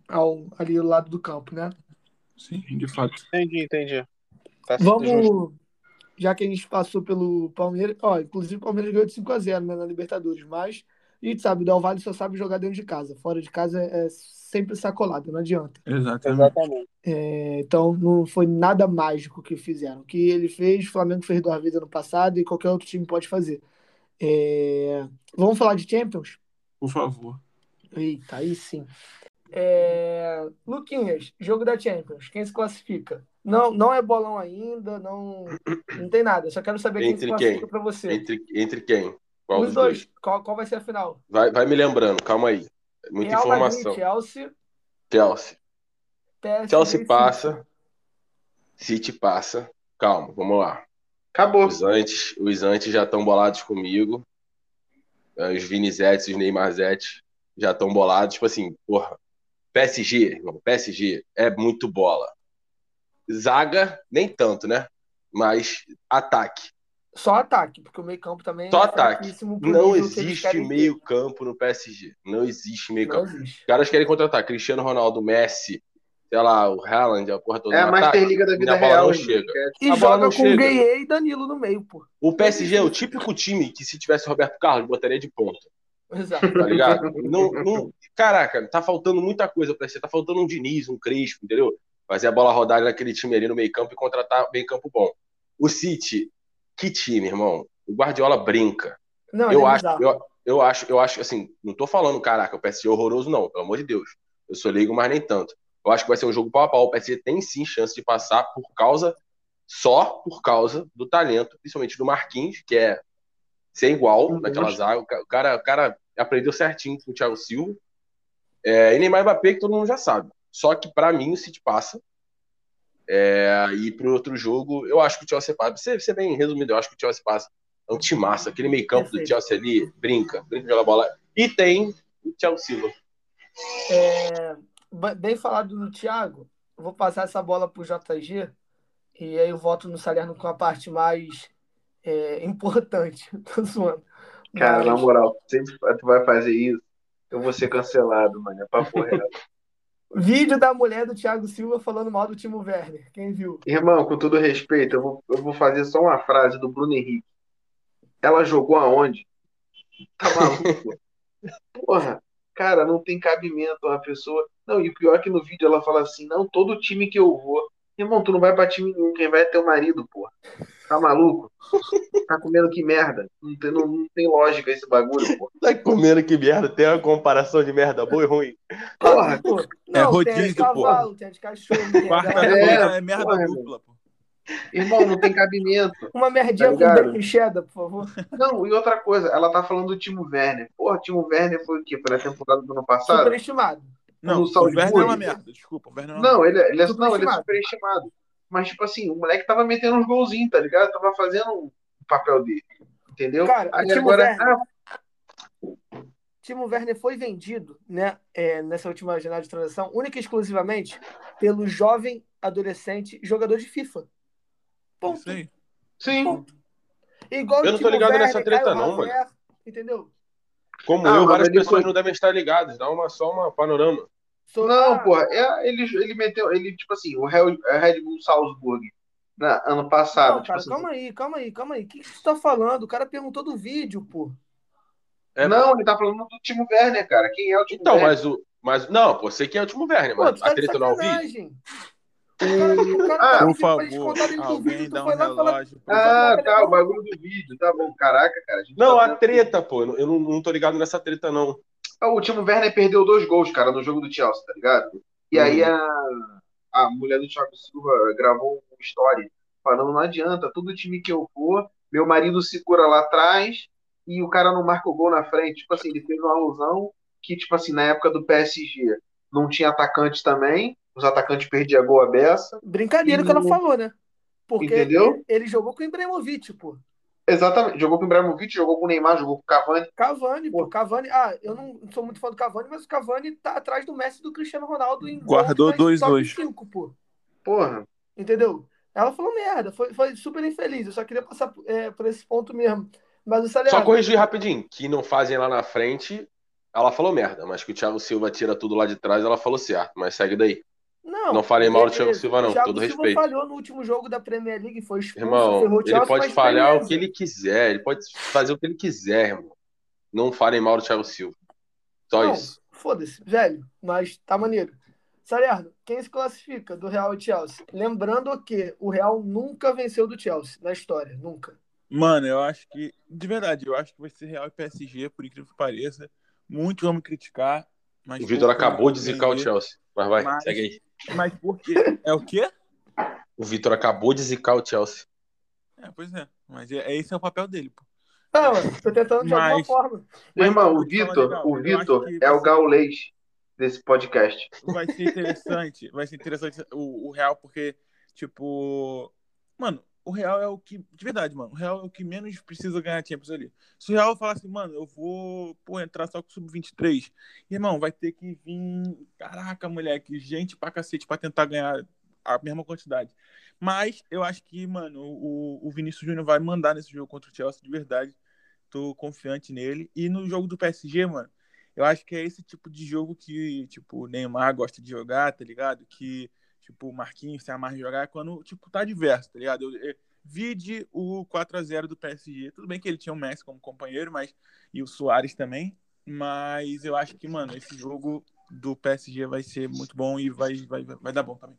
Ao, ali do lado do campo, né? Sim, de fato. Entendi, entendi. Tá certo, justo. Vamos, já que a gente passou pelo Palmeiras, ó, inclusive o Palmeiras ganhou de 5 a 0 né, na Libertadores, mas a gente sabe, o Del Valle só sabe jogar dentro de casa, fora de casa é sempre sacolado, não adianta. Exatamente. Exatamente. É, então não foi nada mágico que fizeram. O que ele fez, o Flamengo fez duas vezes ano passado e qualquer outro time pode fazer. É, Vamos falar de Champions? Por favor. Eita, aí sim. É, Luquinhas, jogo da Champions, quem se classifica? Não, não é bolão ainda, não, não tem nada. Só quero saber quem Entre classifica quem? para você. Entre, entre quem? Qual Os dois. dois? Qual, qual vai ser a final? Vai, vai me lembrando, calma aí. Muita Real informação. Madrid, Chelsea, Chelsea. PSG, Chelsea City. passa. City passa. calma, vamos lá. Acabou. Os antes, os antes já estão bolados comigo. Os Vinizetes, os Neymarzetes já estão bolados. Tipo assim, porra, PSG, irmão, PSG é muito bola. Zaga, nem tanto, né? Mas ataque. Só ataque, porque o meio campo também Só é ataque. Não existe querem meio campo no PSG. Não existe meio ter. Não campo. existe. Os caras querem contratar Cristiano Ronaldo, Messi, sei lá, o Haaland, a porra toda. É Master ataque. Liga da E vida a bola real. não irmão. chega. E A bola joga não com. Gueye e Danilo no meio, pô. O PSG é o típico time que se tivesse Roberto Carlos, botaria de ponta. Exato. tá ligado? Não, não, caraca, tá faltando muita coisa pra você. Tá faltando um Diniz, um Crespo, entendeu? Fazer a bola rodar naquele time ali no meio campo e contratar meio campo bom. O City, que time, irmão? O Guardiola brinca. Não, eu é acho, eu, eu acho, eu acho, assim, não tô falando, caraca, o PSG é horroroso, não, pelo amor de Deus. Eu sou leigo, mas nem tanto. Eu acho que vai ser um jogo pau a pau. O PSG tem sim chance de passar por causa, só por causa do talento, principalmente do Marquinhos, que é ser igual Uhum. naquela zaga. O cara, o cara aprendeu certinho com o Thiago Silva. É, e Neymar e Mbappé, que todo mundo já sabe. Só que pra mim o City passa. É, e pro outro jogo, eu acho que o Chelsea passa. Ser, ser bem resumido, eu acho que o Chelsea passa. É um time massa. Aquele meio campo do Perfeito. Chelsea ali, brinca, brinca de jogar bola. E tem o Thiago Silva. É, bem falado no Thiago, eu vou passar essa bola pro JG e aí eu volto no Salerno com a parte mais é, importante. Tô zoando. Cara, Mas- na moral, sempre tu vai fazer isso, eu vou ser cancelado, mano. É papo reto. Vídeo da mulher do Thiago Silva falando mal do Timo Werner. Quem viu? Irmão, com todo respeito, eu vou, eu vou fazer só uma frase do Bruno Henrique. Ela jogou aonde? Tá maluco? Porra, cara, não tem cabimento uma pessoa. Não, e o pior é que no vídeo ela fala assim: não, todo time que eu vou. Irmão, tu não vai pra time nenhum, quem vai é teu marido, porra. Tá maluco? Tá comendo que merda? Não tem, não, não tem lógica esse bagulho, porra. Tá comendo que merda? Tem uma comparação de merda boa e ruim. Porra, Pô, não, tem a de rodízio, cavalo, tem a de cachorro, tem a Quarta-feira da- é, merda porra, dupla, pô. irmão, não tem cabimento. Uma merdinha Tá com ligado? bacon cheddar, por favor. Não, e outra coisa, ela tá falando do Timo Werner. Porra, Timo Werner foi o quê? Foi na temporada do ano passado? Superestimado. Não, No o Salzburgo. Werner é uma merda, desculpa. O Werner é uma Não, ele, é- ele, é, não, ele é superestimado. Mas, tipo assim, o moleque tava metendo uns golzinhos, tá ligado? Tava fazendo o papel dele. Entendeu? Cara, o Aí Timo agora. Werner- Ah, Timo Werner foi vendido, né, é, nessa última janela de transação, única e exclusivamente pelo jovem adolescente jogador de FIFA. Ponto. Aí. sim. Igual Eu o não tô ligado Werner, nessa treta, Caio não, Haver, Entendeu? Como Ah, eu, várias pessoas foi- não devem estar ligadas. Dá uma, só uma panorama. Sou- Não, porra, é, ele, ele meteu. Ele, tipo assim, o Red, é Red Bull Salzburg, na, ano passado. Não, tipo cara, assim, calma aí, calma aí, calma aí. O que, que você tá falando? O cara perguntou do vídeo, pô. É- Não, ele tá falando do Timo Werner, cara. Quem é o Timo Então, Werner? mas o. Mas, não, pô, sei que é o último Werner, Pô, mas tu tá a treta não é o vídeo. O cara, Ah, Por favor, alguém vídeo, dá tu um relógio. Ah, Pô, tá, o pô, bagulho do vídeo. Tá bom, caraca, cara. a gente Não, tá a treta, pô. Eu não- eu não, não tô ligado nessa treta, não. Ah, O Timo Werner perdeu dois gols, cara, no jogo do Chelsea, tá ligado? E aí Uhum. a, a mulher do Thiago Silva gravou um story falando, não adianta, todo time que eu for, meu marido segura lá atrás e o cara não marca o gol na frente. Tipo assim, ele fez uma alusão que, tipo assim, na época do PSG não tinha atacante também, os atacantes perdiam gol a beça. Brincadeira E que ela falou, né? Porque Entendeu? ele, ele jogou com o Ibrahimovic, pô. Exatamente, jogou com o Ibrahimovic, jogou com o Neymar, jogou com o Cavani. Cavani, pô. Cavani. Ah, eu não sou muito fã do Cavani, mas o Cavani tá atrás do Messi e do Cristiano Ronaldo em Guardou gols nas top 2-2. 5, pô. Porra, Entendeu? Ela falou merda, foi, foi super infeliz. Eu só queria passar é, por esse ponto mesmo. Mas o Só corrigir rapidinho. Que não fazem lá na frente, ela falou merda. Mas que o Thiago Silva tira tudo lá de trás, ela falou certo. Mas segue daí. Não, não falei mal do. Thiago Silva, não, O Thiago todo Silva respeito. falhou no último jogo da Premier League, foi expulso, Irmão, ferrou o ele Chelsea, pode falhar beleza. o que ele quiser. Ele pode fazer o que ele quiser, irmão. Não falem mal do Thiago Silva. Só Não, isso. foda-se, velho, mas tá maneiro. Salerno, quem se classifica do Real e Chelsea? Lembrando que o Real nunca venceu do Chelsea na história, nunca. Mano, eu acho que, de verdade, eu acho que vai ser Real e PSG, por incrível que pareça. Muitos vão me criticar. Mas O Vitor acabou de zicar o. Chelsea. Mas vai, Mas- segue aí. Mas por quê? É o quê? O Vitor acabou de zicar o Chelsea. É, pois é. Mas é, esse é o papel dele, pô. Não, tô tentando de alguma Mas- forma. Mas, irmão, o Vitor, legal, o Vitor é o gaulês desse podcast. vai ser interessante, vai ser interessante o, o Real, porque, tipo, Mano, o Real é o que. De verdade, mano. O Real é o que menos precisa ganhar Champions ali. Se o Real falar assim, mano, eu vou pô, entrar só com o Sub-23, irmão, vai ter que vir. Caraca, moleque, gente pra cacete pra tentar ganhar a mesma quantidade. Mas eu acho que, mano, o, o Vinícius Júnior vai mandar nesse jogo contra o Chelsea de verdade. Tô confiante nele. E no jogo do PSG, mano, eu acho que é esse tipo de jogo que, tipo, o Neymar gosta de jogar, tá ligado? Que tipo, o Marquinhos se amarra jogar quando, tipo, tá diverso, tá ligado? Eu, eu, vide o 4 a 0 do PSG. Tudo bem que ele tinha o Messi como companheiro, mas e o Soares também, mas eu acho que, mano, esse jogo do PSG vai ser muito bom e vai, vai, vai dar bom também.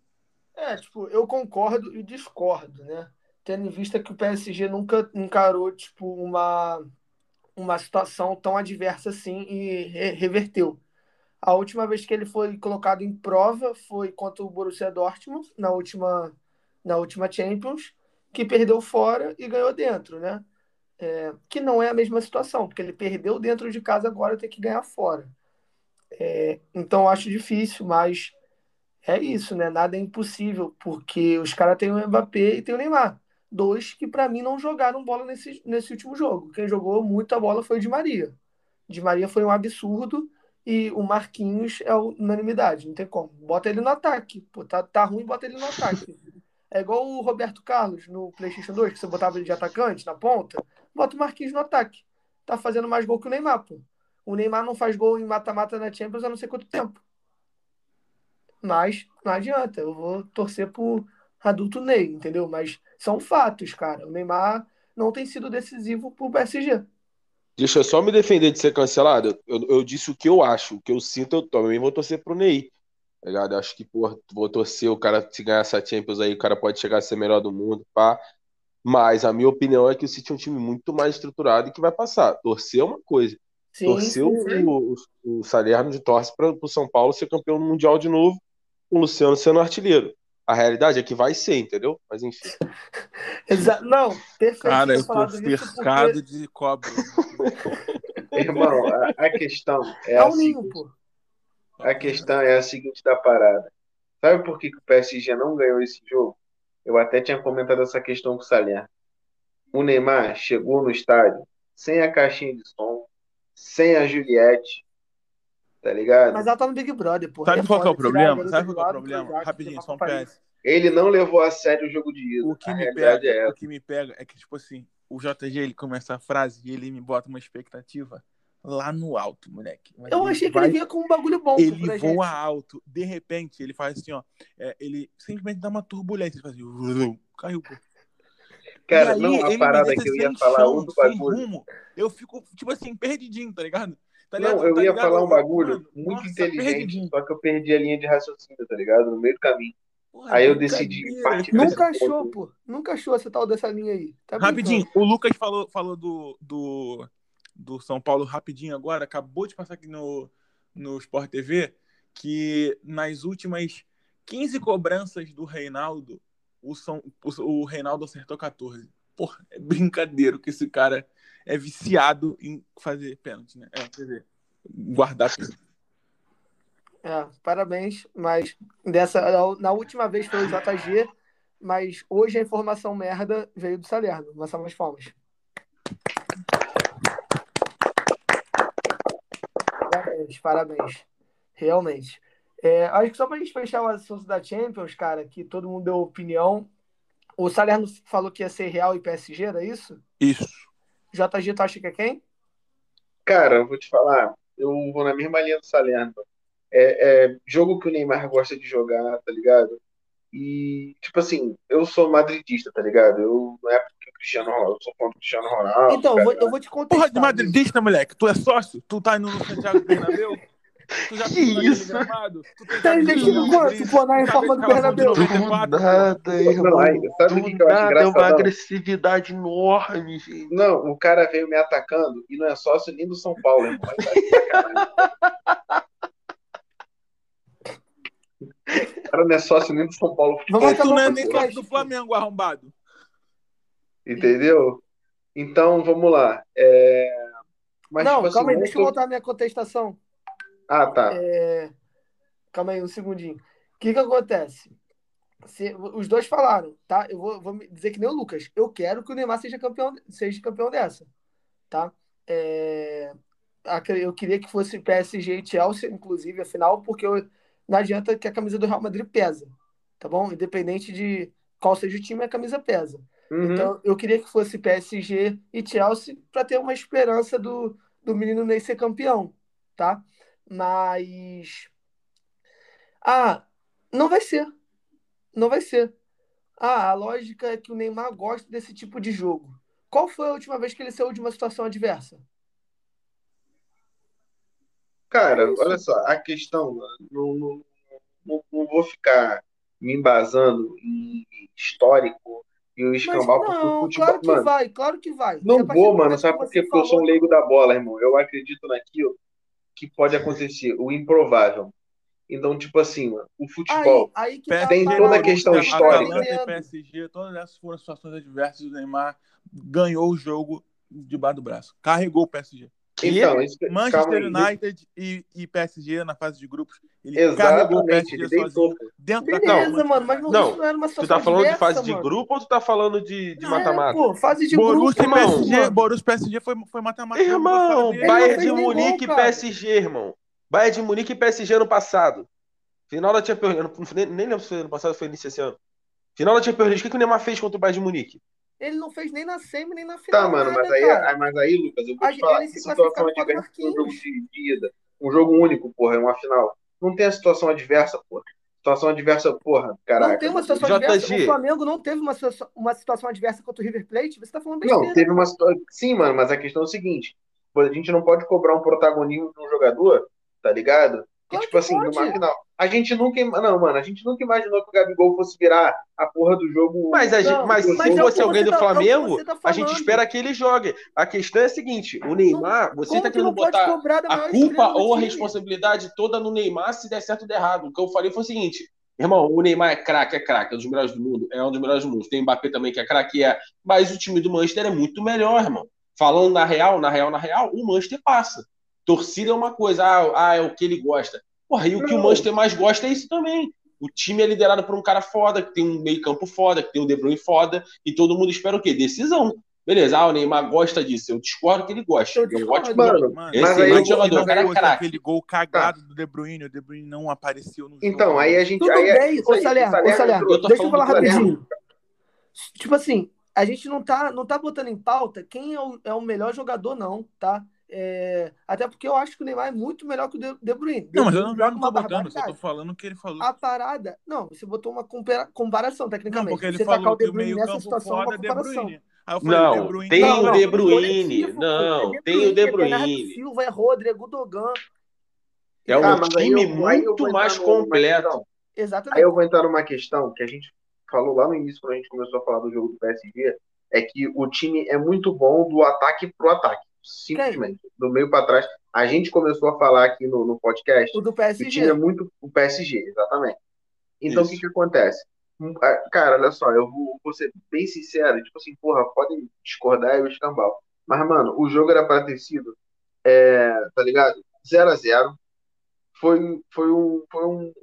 É, tipo, eu concordo e discordo, né? Tendo em vista que o PSG nunca encarou, tipo, uma, uma situação tão adversa assim e re reverteu. A última vez que ele foi colocado em prova foi contra o Borussia Dortmund, na última, na última Champions, que perdeu fora e ganhou dentro, né? É, que não é a mesma situação, porque ele perdeu dentro de casa, agora tem que ganhar fora. É, então acho difícil, mas é isso, né? Nada é impossível, porque os caras têm o Mbappé e tem o Neymar. Dois que, para mim, não jogaram bola nesse, nesse último jogo. Quem jogou muita bola foi o Di Maria. Di Maria foi um absurdo e o Marquinhos é unanimidade, não tem como. Bota ele no ataque. Pô, tá, tá ruim, bota ele no ataque. É igual o Roberto Carlos no PlayStation 2, que você botava ele de atacante na ponta, bota o Marquinhos no ataque. Tá fazendo mais gol que o Neymar, pô. O Neymar não faz gol em mata-mata na Champions há não sei quanto tempo. Mas não adianta, eu vou torcer pro adulto Ney, entendeu? Mas são fatos, cara. O Neymar não tem sido decisivo pro PSG. Deixa eu só me defender de ser cancelado. Eu, eu disse o que eu acho, o que eu sinto, eu também vou torcer pro Ney. Tá ligado? Acho que, pô, vou torcer, o cara, se ganhar essa Champions aí, o cara pode chegar a ser melhor do mundo, pá. Mas a minha opinião é que o City é um time muito mais estruturado e que vai passar. Torcer é uma coisa. Sim, torcer sim. O, o, o Salerno de torce para o São Paulo ser campeão mundial de novo, o Luciano sendo artilheiro. A realidade é que vai ser, entendeu? Mas enfim. Exa não, perfeito. Cara, eu tô cercado porque... de cobra. Irmão, a, a, questão é, é a, seguinte, a questão é a seguinte da parada. Sabe por que, que o PSG não ganhou esse jogo? Eu até tinha comentado essa questão com o Salerno. O Neymar chegou no estádio sem a caixinha de som, sem a Juliette, tá ligado? Mas ela tá no Big Brother, pô. Sabe é qual é o problema? Sabe qual é o problema? Rapidinho, só um PS. Ele não levou a sério o jogo de ida. O que, me pega, é o que me pega é que, tipo assim, o JG ele começa a frase e ele me bota uma expectativa lá no alto, moleque. Mas eu achei que vai... ele vinha com um bagulho bom. Ele voa gente. alto. De repente, ele faz assim, ó. É, ele simplesmente dá uma turbulência. Ele faz assim, caiu, pô. Cara, aí, não, a parada que eu ia falar chão, outro bagulho. Rumo, eu fico, tipo assim, perdidinho, tá ligado? Tá ligado? Não, eu tá ia ligado? falar um bagulho Mano, muito nossa, inteligente, perdidinho. só que eu perdi a linha de raciocínio, tá ligado? No meio do caminho. Porra, aí eu decidi partir Nunca achou, ponto. pô. Nunca achou essa tal dessa linha aí. Tá rapidinho, o Lucas falou, falou do, do, do São Paulo rapidinho agora, acabou de passar aqui no, no Sport TV, que nas últimas 15 cobranças do Reinaldo, o, São, o, o Reinaldo acertou 14. Porra, é brincadeira que esse cara é viciado em fazer pênalti, né? É, quer dizer, guardar pênalti. É, parabéns, mas dessa na última vez foi o JG, mas hoje a informação merda veio do Salerno. Mas são as palmas. Parabéns, parabéns. Realmente. É, acho que só para a gente fechar o assunto da Champions, cara, que todo mundo deu opinião. O Salerno falou que ia ser Real e PSG, era isso? Isso. JG, tu acha que é quem? Cara, eu vou te falar. Eu vou na mesma linha do Salerno é, é, jogo que o Neymar gosta de jogar, tá ligado? E, tipo assim, eu sou madridista, tá ligado? Eu não é porque o Cristiano Ronaldo, eu sou contra o Cristiano Ronaldo. Então, eu vou, eu vou te contar. Porra de madridista, moleque. Tu é sócio? Tu tá indo no Santiago Bernabéu? Tu já que isso? Tu tá investindo quanto, pô, na reforma do Bernabéu? Do nada, irmão. Sabe o que eu acho É uma agressividade enorme, gente. Não, o cara veio me atacando e não é sócio nem do São Paulo, irmão. O cara não é sócio nem do São Paulo. Vamos tu não é nem sócio do Flamengo, arrombado. Entendeu? Então, vamos lá. É... Mas, não, tipo calma assim, aí, deixa eu voltar a minha contestação. Ah, tá. É... Calma aí, um segundinho. O que que acontece? se, os dois falaram, tá? Eu vou, vou dizer que nem o Lucas. Eu quero que o Neymar seja campeão, seja campeão dessa, tá? É, eu queria que fosse PSG e Chelsea, inclusive, a final, porque eu, não adianta que a camisa do Real Madrid pesa, tá bom? Independente de qual seja o time, a camisa pesa. Uhum. Então, eu queria que fosse PSG e Chelsea para ter uma esperança do, do menino Ney ser campeão, tá? Mas. Ah, não vai ser. Não vai ser. Ah, a lógica é que o Neymar gosta desse tipo de jogo. Qual foi a última vez que ele saiu de uma situação adversa? Cara, é olha só, a questão, não, não, não, não, vou ficar me embasando em histórico e o escambau Mas não, futebol. Claro que mano, vai, claro que vai. Não vou, mano, sabe por quê? Porque eu sou um leigo da bola, irmão. Eu acredito naquilo que pode acontecer, o improvável. Então, tipo assim, mano, o futebol aí, aí tá tem toda a questão histórica. A PSG, todas essas foram situações adversas. O Neymar ganhou o jogo debaixo do braço. Carregou o PSG. Então, isso, Manchester United e, e, PSG na fase de grupos. Ele Exatamente, carregou o PSG ele dentro Beleza, da mano, mas não, não, não era uma situação Tu tá falando diversa, de fase mano. de grupo ou tu tá falando de mata-mata? É, fase de Borussia grupo, PSG, mano. Borussia PSG foi mata-mata. Irmão, Bayern de Munique e PSG, irmão. Bayern de Munique e PSG ano passado. Final da Champions League. Nem lembro se foi ano passado ou foi início esse ano. Final da Champions League. O que, que o Neymar fez contra o Bayern de Munique? Ele não fez nem na semi, nem na final. Tá, mano, nada, mas, aí, mas aí, Lucas, eu vou te falar. Se situação adversa um jogo de ida. Um jogo único, porra, é uma final. Não tem a situação adversa, porra. Situação adversa, porra, caraca. Não tem uma situação JG. adversa. O Flamengo não teve uma, uma situação adversa contra o River Plate. Você tá falando besteira. Não, teve uma situação. Sim, mano, mas a questão é o seguinte: a gente não pode cobrar um protagonismo de um jogador, tá ligado? Que, claro tipo assim, pode. numa final. A gente nunca. Não, mano, a gente nunca imaginou que o Gabigol fosse virar a porra do jogo. Mas, a gente, mas se fosse alguém do tá, Flamengo, tá a gente espera que ele jogue. A questão é a seguinte: o Neymar, você tá querendo botar a culpa ou a responsabilidade toda no Neymar se der certo ou der errado. O que eu falei foi o seguinte. Irmão, o Neymar é craque, é craque, é um dos melhores do mundo, é um dos melhores do mundo. Tem o Mbappé também que é craque, é. Mas o time do Manchester é muito melhor, irmão. Falando na real, na real, na real, o Manchester passa. Torcida é uma coisa, ah, ah, é o que ele gosta. Porra, e o que o Manchester mais gosta é isso também. O time é liderado por um cara foda, que tem um meio-campo foda, que tem um De Bruyne foda, e todo mundo espera o quê? Decisão. Beleza, ah, o Neymar gosta disso. Eu discordo que ele gosta. Eu discordo, ótimo mano, mano, excelente jogador. O cara é craque. Aquele gol cagado tá. do De Bruyne, o De Bruyne não apareceu no Então, jogo. aí a gente. Tudo aí, bem, ô Salerno, ô Salerno, deixa eu falar rapidinho. Tipo assim, a gente não tá, não tá botando em pauta quem é o, é o melhor jogador, não, tá? É, até porque eu acho que o Neymar é muito melhor que o De Bruyne. Não, mas eu não, não tô botando, só tô falando o que ele falou. A parada. Não, você botou uma comparação, tecnicamente. Não, porque ele você falou o De Bruyne nessa situação é uma comparação. Falei, não, Bruyne, tem não, o De Bruyne. Não, tem o De Bruyne. Silva, é Rodrigo Dogan. É um ah, time muito mais completo. Exatamente. Aí eu vou entrar numa questão que a gente falou lá no início, quando a gente começou a falar do jogo do PSG, é que o time é muito bom do ataque pro ataque. Simplesmente. Quem? Do meio para trás. A gente começou a falar aqui no, no podcast. O do PSG. tinha muito o PSG, exatamente. Então o que, que acontece? Cara, olha só, eu vou, vou, ser bem sincero, tipo assim, porra, podem discordar o escambau. Mas, mano, o jogo era pra ter sido, é, tá ligado? 0 a 0 Foi, foi, um, foi um,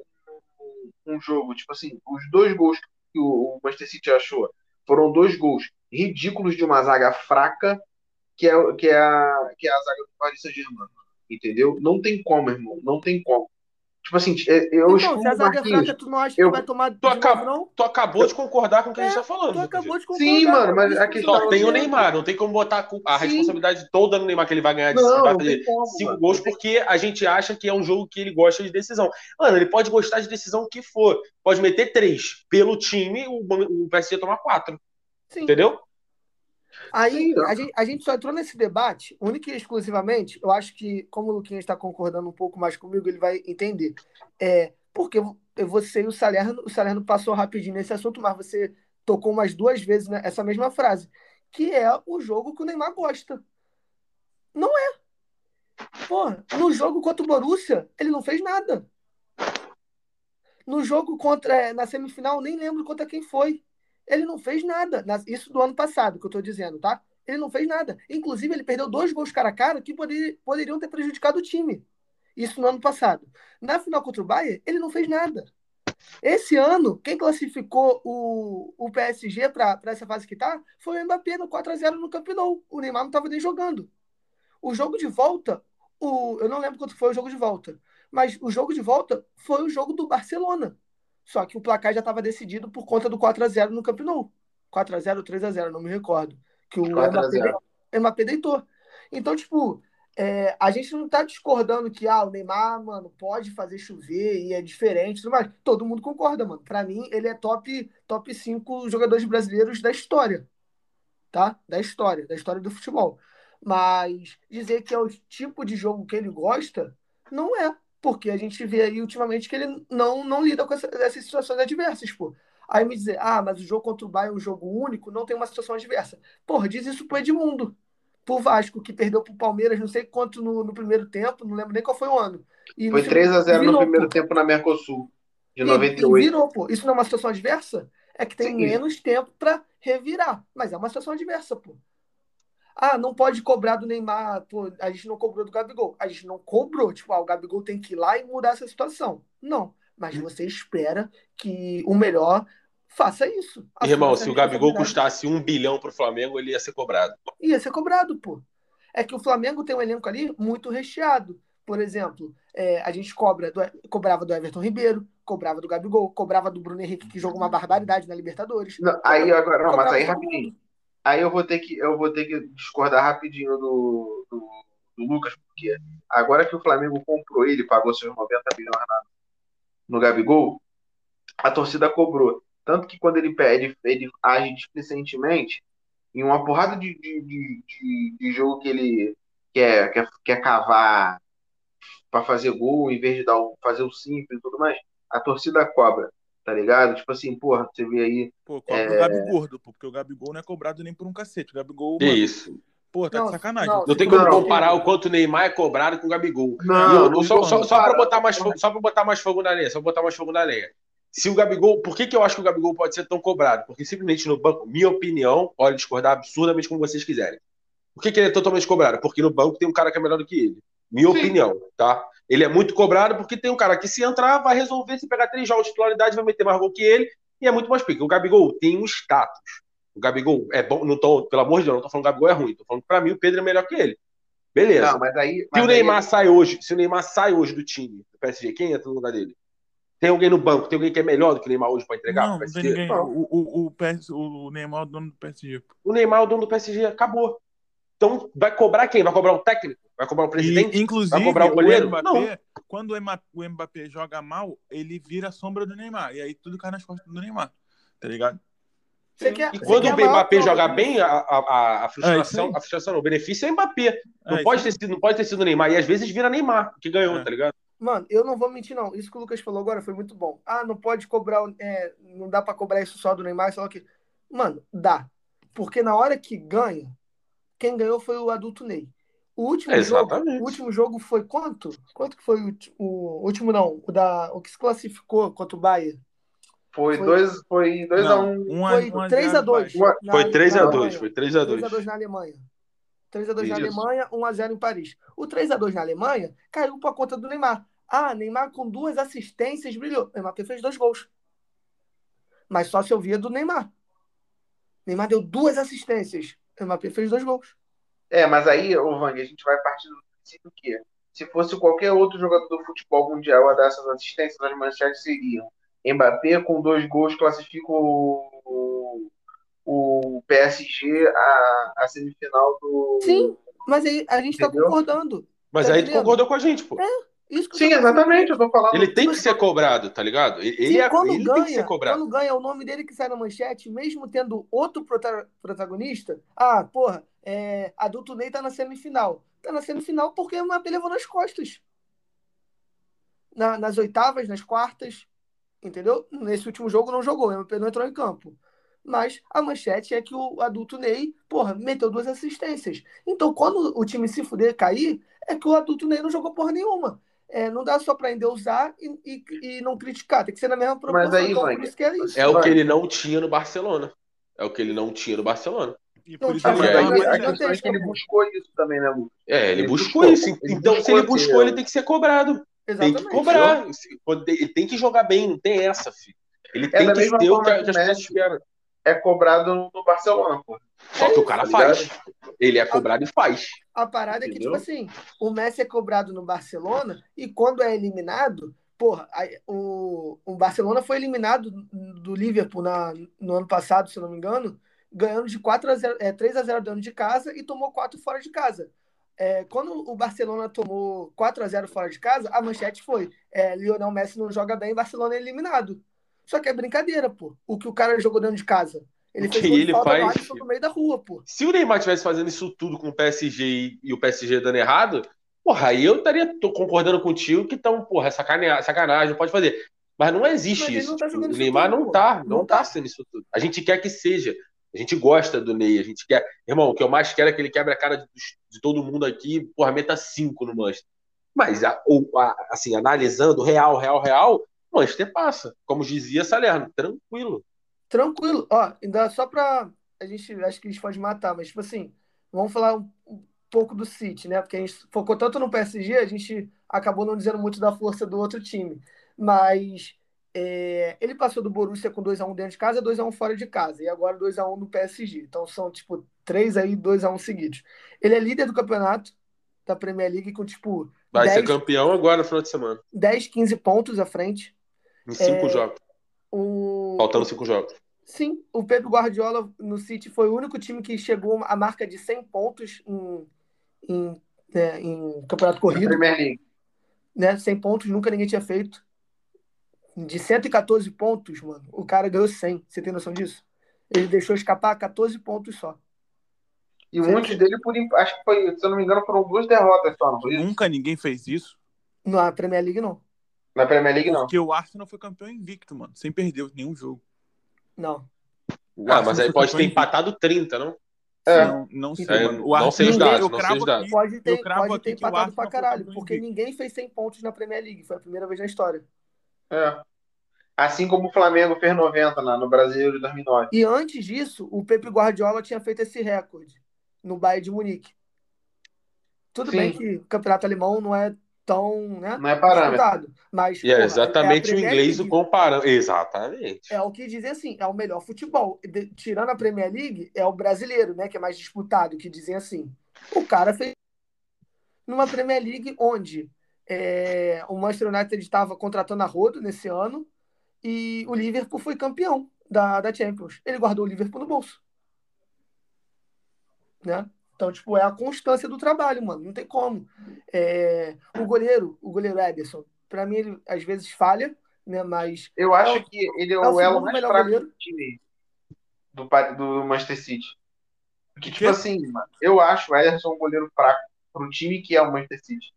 um jogo, tipo assim, os dois gols que o Manchester City achou foram dois gols ridículos de uma zaga fraca que é, que é, a, que é a zaga do Paris Saint-Germain. Entendeu? Não tem como, irmão. Não tem como. Tipo assim, é, eu então, se a zaga é fraca, tu não acha eu, que vai tomar tu, acab não? tu acabou de concordar com o que é, a gente tá falando. Tu acabou de concordar. Sim, mano, mas a questão Só tem o Neymar, não tem como botar a, responsabilidade toda no Neymar que ele vai ganhar de não, vai fazer como, cinco mano. gols, porque a gente acha que é um jogo que ele gosta de decisão. Mano, ele pode gostar de decisão que for. Pode meter três. Pelo time, o, o PSG tomar quatro. Sim. Entendeu? Aí a gente, a gente só entrou nesse debate, única e exclusivamente, eu acho que, como o Luquinhas está concordando um pouco mais comigo, ele vai entender. É, porque você e o Salerno, o Salerno passou rapidinho nesse assunto, mas você tocou umas duas vezes essa mesma frase, que é o jogo que o Neymar gosta. Não é. Porra, no jogo contra o Borussia, ele não fez nada. No jogo contra na semifinal, nem lembro contra quem foi. Ele não fez nada. Isso do ano passado, que eu estou dizendo, tá? Ele não fez nada. Inclusive, ele perdeu dois gols cara a cara que poder, poderiam ter prejudicado o time. Isso no ano passado. Na final contra o Bayern, ele não fez nada. Esse ano, quem classificou o, o PSG para essa fase que tá foi o Mbappé no 4x0 no Camp Nou. O Neymar não estava nem jogando. O jogo de volta, o, eu não lembro quanto foi o jogo de volta, mas o jogo de volta foi o jogo do Barcelona. Só que o placar já estava decidido por conta do 4x0 no Camp Nou. 4x0 ou 3x0, não me recordo. Que o Mbappé, Mbappé deitou. Então, tipo, é, a gente não tá discordando que ah, o Neymar, mano, pode fazer chover e é diferente, mas todo mundo concorda, mano. Para mim, ele é top top 5 jogadores brasileiros da história. Tá? Da história, da história do futebol. Mas dizer que é o tipo de jogo que ele gosta, não é. Porque a gente vê aí ultimamente que ele não, não lida com essa, essas situações adversas, pô. Aí me dizer, ah, mas o jogo contra o Bayern é um jogo único, não tem uma situação adversa. Porra, diz isso pro Edmundo pro Vasco, que perdeu pro Palmeiras, não sei quanto no, no primeiro tempo, não lembro nem qual foi o ano. E foi 3x0 no primeiro pô. tempo na Mercosul, de 98. E virou, pô. Isso não é uma situação adversa? É que tem Sim. menos tempo para revirar, mas é uma situação adversa, pô. Ah, não pode cobrar do Neymar, pô, a gente não cobrou do Gabigol. A gente não cobrou, tipo, ah, o Gabigol tem que ir lá e mudar essa situação. Não, mas você espera que o melhor faça isso. Irmão, se o Gabigol custasse um bilhão pro Flamengo, ele ia ser cobrado. Ia ser cobrado, pô. É que o Flamengo tem um elenco ali muito recheado. Por exemplo, é, a gente cobra do, cobrava do Everton Ribeiro, cobrava do Gabigol, cobrava do Bruno Henrique, que jogou uma barbaridade na Libertadores. Não, aí agora, não, mas aí rapidinho. Aí eu vou ter que eu vou ter que discordar rapidinho do, do, do Lucas, porque agora que o Flamengo comprou ele, pagou seus 90 milhões no Gabigol, a torcida cobrou. Tanto que quando ele pede, ele age displicentemente em uma porrada de, de, de, de jogo que ele quer, quer, quer cavar para fazer gol, em vez de dar fazer o simples e tudo mais, a torcida cobra, tá ligado? Tipo assim, porra, você vê aí. Pô, cobra é... o Gabi gordo, porque o Gabigol não é cobrado nem por um cacete. O Gabigol. Mano, Isso. Pô, tá não, de sacanagem. Não, não tem como não, comparar o quanto o Neymar é cobrado com o Gabigol. Não, não só, só, só, pra botar mais fogo, só pra botar mais fogo na lenha, só pra botar mais fogo na lenha. Se o Gabigol. Por que, que eu acho que o Gabigol pode ser tão cobrado? Porque simplesmente no banco, minha opinião, pode discordar absurdamente como vocês quiserem. Por que, que ele é totalmente cobrado? Porque no banco tem um cara que é melhor do que ele. Minha Sim. opinião, tá? Ele é muito cobrado porque tem um cara que, se entrar, vai resolver, se pegar três jogos de titularidade, vai meter mais gol que ele, e é muito mais pique. O Gabigol tem um status. O Gabigol é bom, não tô, pelo amor de Deus, não tô falando que o Gabigol é ruim, tô falando que pra mim o Pedro é melhor que ele. Beleza. Não, mas aí, mas se o Neymar aí... sai hoje, se o Neymar sai hoje do time do PSG, quem entra no lugar dele? Tem alguém no banco? Tem alguém que é melhor do que o Neymar hoje para entregar? Não, não tem ninguém. O, o, o, PS, o Neymar é o dono do PSG. O Neymar é o dono do PSG, acabou. Então, vai cobrar quem? Vai cobrar o técnico? Vai cobrar o presidente? E, inclusive, vai cobrar o goleiro? O Mbappé, não. quando o Mbappé joga mal, ele vira a sombra do Neymar. E aí tudo cai nas costas do Neymar. Tá ligado? Quer, e quando o Mbappé jogar bem, a, a, a frustração, é a frustração, o benefício é o Mbappé. Não, é pode ter sido, não pode ter sido o Neymar. E às vezes vira Neymar, que ganhou, é. tá ligado? Mano, eu não vou mentir, não. Isso que o Lucas falou agora foi muito bom. Ah, não pode cobrar. É, não dá para cobrar isso só do Neymar, só que. Mano, dá. Porque na hora que ganha, quem ganhou foi o adulto Ney. O último, jogo, o último jogo foi quanto? Quanto que foi o, o último, não? O, da, o que se classificou contra o Bayern? Foi 2 foi dois a 1 um, um, Foi 3x2. Foi 3x2. Foi 3x2. 3x2 na Alemanha. 3x2 na Alemanha, 1x0 em Paris. O 3x2 na Alemanha caiu por conta do Neymar. Ah, Neymar com duas assistências brilhou. Neymar fez dois gols. Mas só se ouvia do Neymar. Neymar deu duas assistências. Neymar fez dois gols. É, mas aí, ô Vang, a gente vai partir do princípio que se fosse qualquer outro jogador do futebol mundial a dar essas assistências, as manchetes seriam Mbappé com dois gols classifica o, o PSG a, a semifinal do. Sim, mas aí a gente está concordando. Mas tá aí tu concordou com a gente, pô. É. Isso Sim, exatamente, eu tô falando. Ele tem que ser cobrado, tá ligado? Ele, Sim, é, quando ele ganha, tem que ser cobrado. Quando ganha o nome dele que sai na manchete, mesmo tendo outro protagonista, ah, porra, é, adulto Ney tá na semifinal. Tá na semifinal porque o Mbappé levou nas costas. Na, nas oitavas, nas quartas, entendeu? Nesse último jogo não jogou, o Mbappé não entrou em campo. Mas a manchete é que o adulto Ney, porra, meteu duas assistências. Então, quando o time se fuder cair, é que o adulto Ney não jogou porra nenhuma. É, não dá só para endeusar e, e, e, não criticar, tem que ser na mesma proporção. Mas aí, então, vai, é, isso, é o que ele não tinha no Barcelona. É o que ele não tinha no Barcelona. E por isso ele, é, que ele buscou isso também, né, Lu? É, ele, ele buscou, buscou, isso. Então, buscou se ele buscou, ele tem que ser cobrado. Exatamente. Tem que cobrar. Ele tem que jogar bem, não tem essa, filho. Ele é tem que ter o que, as pessoas esperam. É cobrado no Barcelona, pô. Só que o cara tá faz. Ele é cobrado a, e faz. A parada Entendeu? é que, tipo assim, o Messi é cobrado no Barcelona e quando é eliminado, porra, o, o Barcelona foi eliminado do Liverpool na, no ano passado, se não me engano, ganhando de 4 a 0, é, 3 a 0 dentro de casa e tomou 4 fora de casa. É, quando o Barcelona tomou 4 a 0 fora de casa, a manchete foi: é, Lionel Messi não joga bem, Barcelona é eliminado. Só que é brincadeira, pô. O que o cara jogou dentro de casa. Ele fez que ele faz... no meio da rua, pô. Se o Neymar estivesse fazendo isso tudo com o PSG e, e, o PSG dando errado, porra, aí eu estaria concordando contigo que estão, porra, sacanagem, sacanagem, pode fazer. Mas não existe Mas isso. Tá o Neymar tudo, não tá, não, não tá. tá sendo isso tudo. A gente quer que seja. A gente gosta do Ney, a gente quer. Irmão, o que eu mais quero é que ele quebre a cara de, de todo mundo aqui, porra, meta 5 no Manchester. Mas, a, a, assim, analisando real, real, real, o Manchester passa. Como dizia Salerno, tranquilo. Tranquilo. Ó, ainda só pra. A gente acho que a gente pode matar, mas, tipo assim, vamos falar um, um pouco do City, né? Porque a gente focou tanto no PSG, a gente acabou não dizendo muito da força do outro time. Mas é, ele passou do Borussia com 2x1 dentro de casa, 2x1 fora de casa. E agora 2x1 no PSG. Então são, tipo, 3 aí, 2x1 seguidos. Ele é líder do campeonato da Premier League com, tipo. Vai 10, ser campeão agora no final de semana. 10, 15 pontos à frente. Em 5 é, jogos. O... Faltando 5 jogos. Sim, o Pedro Guardiola no City foi o único time que chegou à marca de 100 pontos em, em, né, em campeonato corrido. Premier League. Né, 100 pontos, nunca ninguém tinha feito de 114 pontos, mano, o cara ganhou 100. Você tem noção disso? Ele deixou escapar 14 pontos só. E muitos dele, por, acho que foi, se eu não me engano, foram duas derrotas só, não foi isso? Nunca ninguém fez isso. Na Premier League, não. Na Premier League, não. Porque o Arsenal foi campeão invicto, mano. Sem perder nenhum jogo. Não. Ah, mas aí pode ter empatado 30, não? É. Não, não sei, é, mano. O Arsenal, não sei os dados, não sei os dados. Pode ter, pode ter empatado pra caralho, porque ninguém fez 100 pontos na Premier League. Foi a primeira vez na história. É. Assim como o Flamengo fez 90 na, no Brasileiro de 2009. E antes disso, o Pepe Guardiola tinha feito esse recorde no Bayern de Munique. Tudo Sim. bem que o campeonato alemão não é tão, né? Não é parâmetro. Mas, e é exatamente é o inglês o comparando. Exatamente. É o que dizem assim, é o melhor futebol. De, tirando a Premier League, é o brasileiro, né? Que é mais disputado, que dizem assim. O cara fez numa Premier League onde é, o Manchester United estava contratando a rodo nesse ano e o Liverpool foi campeão da, da Champions. Ele guardou o Liverpool no bolso. Né? Então, tipo, é a constância do trabalho, mano. Não tem como. É... O goleiro, o goleiro Ederson, para mim, ele às vezes falha, né? Mas. Eu acho é que ele é, é o, elo mais fraco goleiro. do time do, do Manchester City. Porque, tipo assim, mano, eu acho o Ederson um goleiro fraco pro time que é o Manchester City.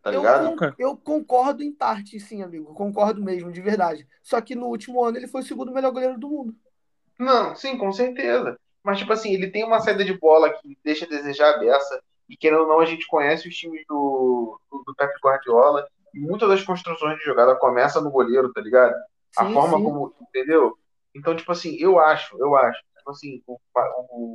Tá ligado? Eu, eu, concordo em parte, sim, amigo. Concordo mesmo, de verdade. Só que no último ano ele foi o segundo melhor goleiro do mundo. Não, sim, com certeza. Mas, tipo assim, ele tem uma saída de bola que deixa a desejar a beça. E querendo ou não, a gente conhece os times do, do, do Pep Guardiola. E muitas das construções de jogada começa no goleiro, tá ligado? Sim, a forma sim. como. Entendeu? Então, tipo assim, eu acho, eu acho. Tipo assim, o, o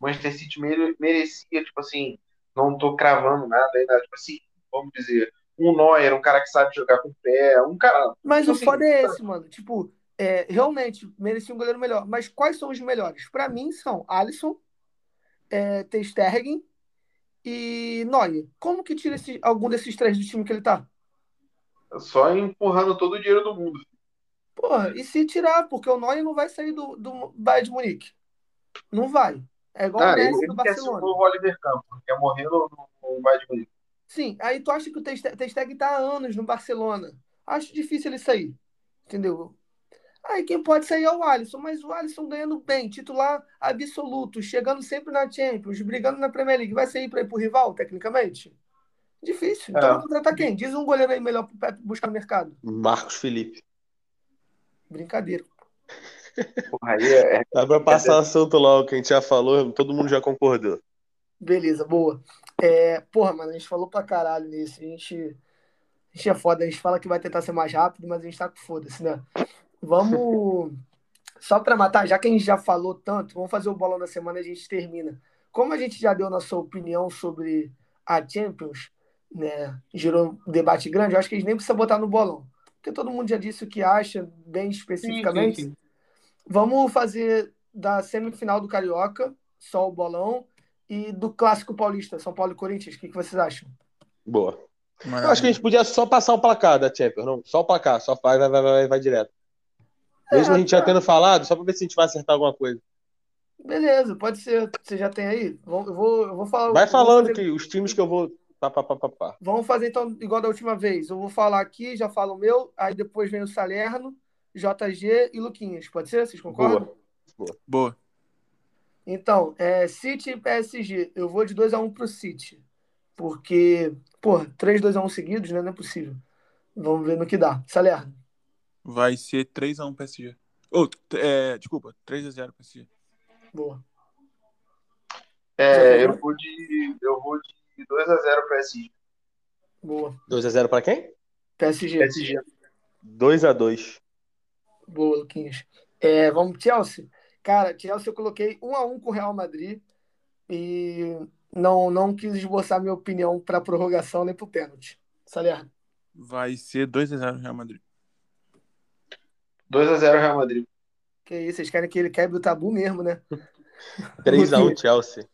Manchester City merecia, tipo assim, não tô cravando nada ainda. Tipo assim, vamos dizer, um Neuer, um cara que sabe jogar com o pé, um cara. Mas tipo o assim, foda é esse, mano. Tipo, é, realmente merecia um goleiro melhor. Mas quais são os melhores? Para mim são Alisson, é, Ter Stegen e Neuer. Como que tira esse, algum desses três do time que ele tá? Só empurrando todo o dinheiro do mundo. Porra, e se tirar? Porque o Neuer não vai sair do, do Bayern de Munique. Não vai. É igual ah, o Messi do Barcelona. Quer o Oliver Campos, quer morrer no, no Bayern de Munique. Sim, aí tu acha que o Testeg tá há anos no Barcelona. Acho difícil ele sair. Entendeu? Aí quem pode sair é o Alisson, mas o Alisson ganhando bem, titular absoluto, chegando sempre na Champions, brigando na Premier League. Vai sair para ir pro rival, tecnicamente? Difícil. Então é. contratar quem? Diz um goleiro aí melhor pro Pepe buscar no mercado. Marcos Felipe. Brincadeira. Porra, aí é... é Dá pra passar é... assunto lá, o que a gente já falou, todo mundo já concordou. Beleza, boa. É, porra, mano, a gente falou pra caralho nisso. A gente, a gente é foda. A gente fala que vai tentar ser mais rápido, mas a gente tá com foda-se, né? Vamos. Só pra matar, já que a gente já falou tanto, vamos fazer o bolão da semana e a gente termina. Como a gente já deu nossa opinião sobre a Champions, né, gerou um debate grande, eu acho que eles nem precisam botar no bolão. Porque todo mundo já disse o que acha, bem especificamente. Sim, sim, sim. Vamos fazer da semifinal do Carioca, só o bolão, e do Clássico Paulista, São Paulo e Corinthians. O que, que vocês acham? Boa. Eu acho que a gente podia só passar o placar da Champions, não? Só o placar, só vai, vai, vai, vai, vai direto. Mesmo a gente já tá. tendo falado, só pra ver se a gente vai acertar alguma coisa. Beleza, pode ser. Você já tem aí? Vou- Eu vou, eu vou falar. Vai falando fazer- que os times que eu vou. Pá, pá, pá, pá, pá. Vamos fazer então igual da última vez. Eu vou falar aqui, já falo o meu, aí depois vem o Salerno, JG e Luquinhas. Pode ser? Vocês concordam? Boa. Boa. Então, é, City e PSG. Eu vou de 2x1 pro City. Porque, pô, 3 2x1 seguidos, né? Não é possível. Vamos ver no que dá. Salerno. Vai ser 3x1 PSG. Ou, é, desculpa, 3x0 PSG. Boa. É, eu vou de. Eu vou de 2x0 PSG. Boa. 2x0 pra quem? PSG. PSG. 2x2. Boa, Luquinhas. É, vamos Chelsea. Cara, Chelsea eu coloquei 1x1 com o Real Madrid e não, não quis esboçar minha opinião para prorrogação nem pro pênalti. Salerno. Vai ser 2x0 Real Madrid. 2x0 Real Madrid. Que isso, vocês querem que ele quebre o tabu mesmo, né? 3x1 Chelsea.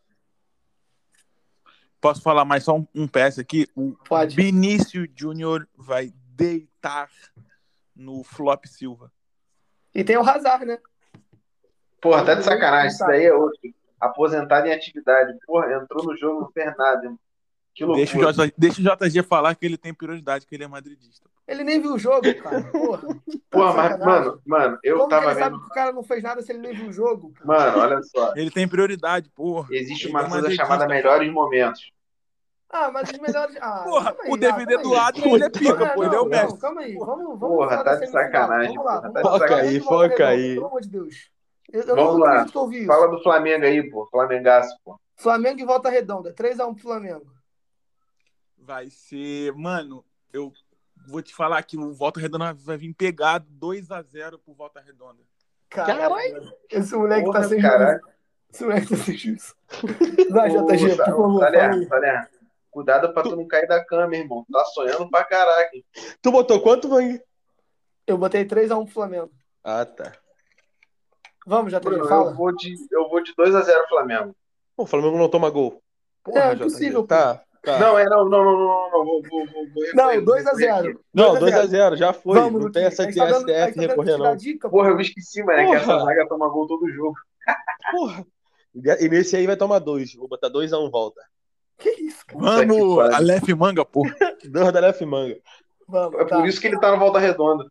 Posso falar mais só um, um PS aqui? O Pode. Vinícius Júnior vai deitar no Flop Silva. E tem o Hazard, né? Porra, tá de sacanagem. Isso daí é outro. Aposentado em atividade. Porra, entrou no jogo, não fez nada. irmão. Que loucura. Deixa o, J, deixa o JG falar que ele tem prioridade, que ele é madridista. Ele nem viu o jogo, cara. Porra. Tá Porra, de mas, mano, mano, eu Como tava que ele vendo. sabe que o cara não fez nada se ele nem viu o jogo? pô? Mano, olha só. Ele tem prioridade, porra. Existe Ele uma é coisa chamada pô. melhores momentos. Ah, mas os melhores. Ah, Porra, aí, o ah, DVD calma do. Adrian, ele é pica, Ah, pô. Ele é o mestre. calma aí. Vamos, vamos Porra, tá da de sacanagem, Vamos lá, porra, vamos tá lá. de Foca aí, foca aí. Pelo amor de Deus. Eu, eu Vamos não lá. acredito que eu ouvi isso. Fala do Flamengo aí, pô. Flamengaço, pô. Flamengo e Volta Redonda. 3x1 pro Flamengo. Vai ser. Mano, eu vou te falar que o Volta Redonda vai vir pegado 2x0 pro Volta Redonda. Caralho. Esse moleque Porra, tá sem caralho. juízo. Esse moleque tá sem juízo. Vai, JG, por favor. Salerno. Cuidado pra tu não cair da cama, irmão. Tá sonhando pra caraca. Tu botou quanto, Vang? Eu botei 3x1 pro Flamengo. Ah, tá. Vamos, JG, Bruno, fala. eu vou de, eu vou de 2x0 Flamengo. Pô, o Flamengo não toma gol. É, JG. impossível, pô. Tá, tá. Não, é, não, não, não, não, não, não. Vou, vou, vou, vou Não, recorrer, vou 2x0. recorrer. Não, 2 a 2x0, já foi. Vamos, não tem essa A de tá dando- STF gente tá dando recorrer, não. dica, pô. Porra, eu me esqueci, mano. É que essa zaga toma gol todo jogo. Porra. E nesse aí vai tomar dois. Vou botar 2x1 volta. Que isso, cara? Vamos, pariu. Aleph Manga, porra. Dois da Lef Manga. Vamos, É tá. por isso que ele tá na volta redonda.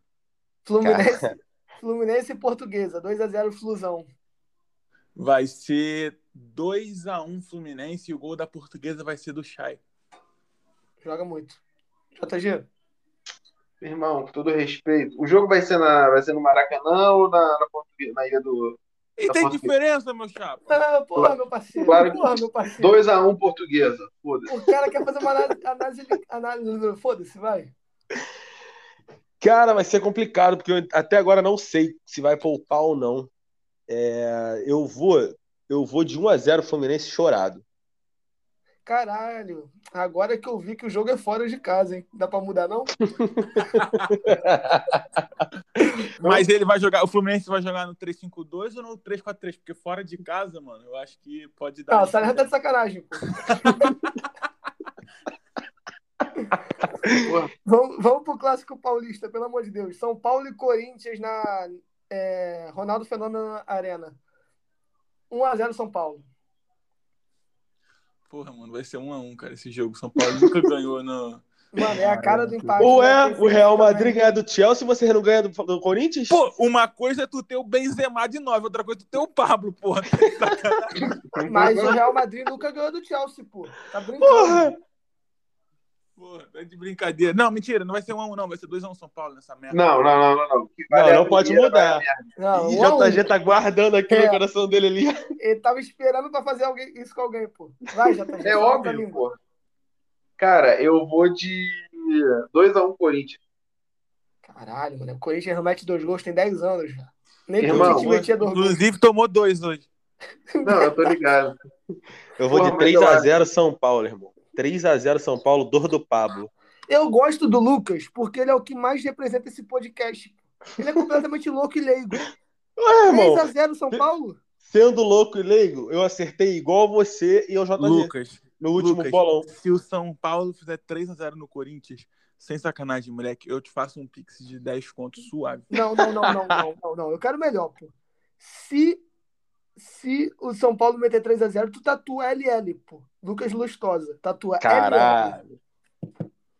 Fluminense, Fluminense e Portuguesa. 2x0 Flusão. Vai ser 2x1 Fluminense e o gol da portuguesa vai ser do Chay. Joga muito. JG? Irmão, com todo respeito. O jogo vai ser, na, vai ser no Maracanã ou na, na, Portuguesa- na ilha do. E tem portuguesa. diferença, meu chapa? Ah, porra, meu parceiro. Claro que- Porra, meu parceiro. 2x1 portuguesa. Foda-se. O cara quer fazer uma análise. análise, análise Foda-se, vai. Cara, vai ser complicado, porque eu até agora não sei se vai poupar ou não. É, eu vou eu vou de 1x0 Fluminense chorado. Caralho. Agora que eu vi que o jogo é fora de casa, hein? Dá pra mudar, não? Mas ele vai jogar, o Fluminense vai jogar no 3-5-2 ou no 3-4-3? Porque fora de casa, mano, eu acho que pode dar. Não, o Salerno tá de sacanagem, pô. Vamos, vamos pro Clássico Paulista, pelo amor de Deus. São Paulo e Corinthians na é, Ronaldo Fenômeno Arena. 1x0 São Paulo. Porra, mano, vai ser 1x1, cara, esse jogo. São Paulo nunca ganhou no. Mano, é a cara do empate. Ou né? é o Real. Madrid ganhar do Chelsea e você não ganha do, do Corinthians? Pô, uma coisa é tu ter o Benzema de 9, outra coisa é tu ter o Pablo, porra. Mas o Real Madrid nunca ganhou do Chelsea, pô. Tá brincando. Porra! Porra, tá de brincadeira. Não, mentira, não vai ser 1x1, não. Vai ser 2x1 São Paulo nessa merda. Não, não, não, não. não. O que Não, a não pode mudar. a. Não, Ih, um a um. JG tá guardando aqui É. no coração dele ali. Ele tava esperando pra fazer alguém, isso com alguém, pô. Vai, JG. É a óbvio, pô. Cara, eu vou de 2x1 Corinthians. Caralho, mano. O Corinthians remete dois gols tem 10 anos já. Nem Irmão, todo time metia dois gols. Inclusive, tomou dois hoje. Não, eu tô ligado. Eu vou Porra, de mas eu 3x0 São Paulo, irmão. 3x0 São Paulo, dor do Pablo. Eu gosto do Lucas porque ele é o que mais representa esse podcast. Ele é completamente louco e leigo. Ué, irmão, 3x0 São Paulo? sendo louco e leigo, eu acertei igual você e eu JG Lucas, no último Lucas, bolão. se o São Paulo fizer 3x0 no Corinthians, sem sacanagem, moleque, eu te faço um pix de 10 contos suave. Não, não, não, não, não, não, não. Eu quero melhor, pô. Se, se o São Paulo meter 3x0, tu tatua LL, pô. Lucas Lustosa. Tatua LL. Caralho.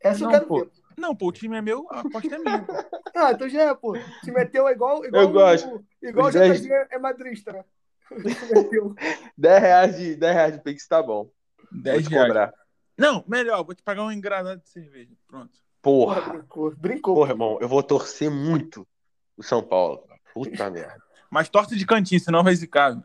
Essa eu Não, quero pô. ver. Não, pô, o time é meu, a aposta é minha. pô. Ah, então já é, pô. Se meteu é igual, igual, Eu gosto. igual o dez- JG é madrista, né? Se meteu. 10 reais de, 10 reais de Pix tá bom. Vou 10 te reais. cobrar. Não, melhor, vou te pagar um engradado de cerveja. Pronto. Porra, Porra. brincou. Brincou. Porra, irmão, eu vou torcer muito o São Paulo. Puta merda. Mas torce de cantinho, senão vai zicar.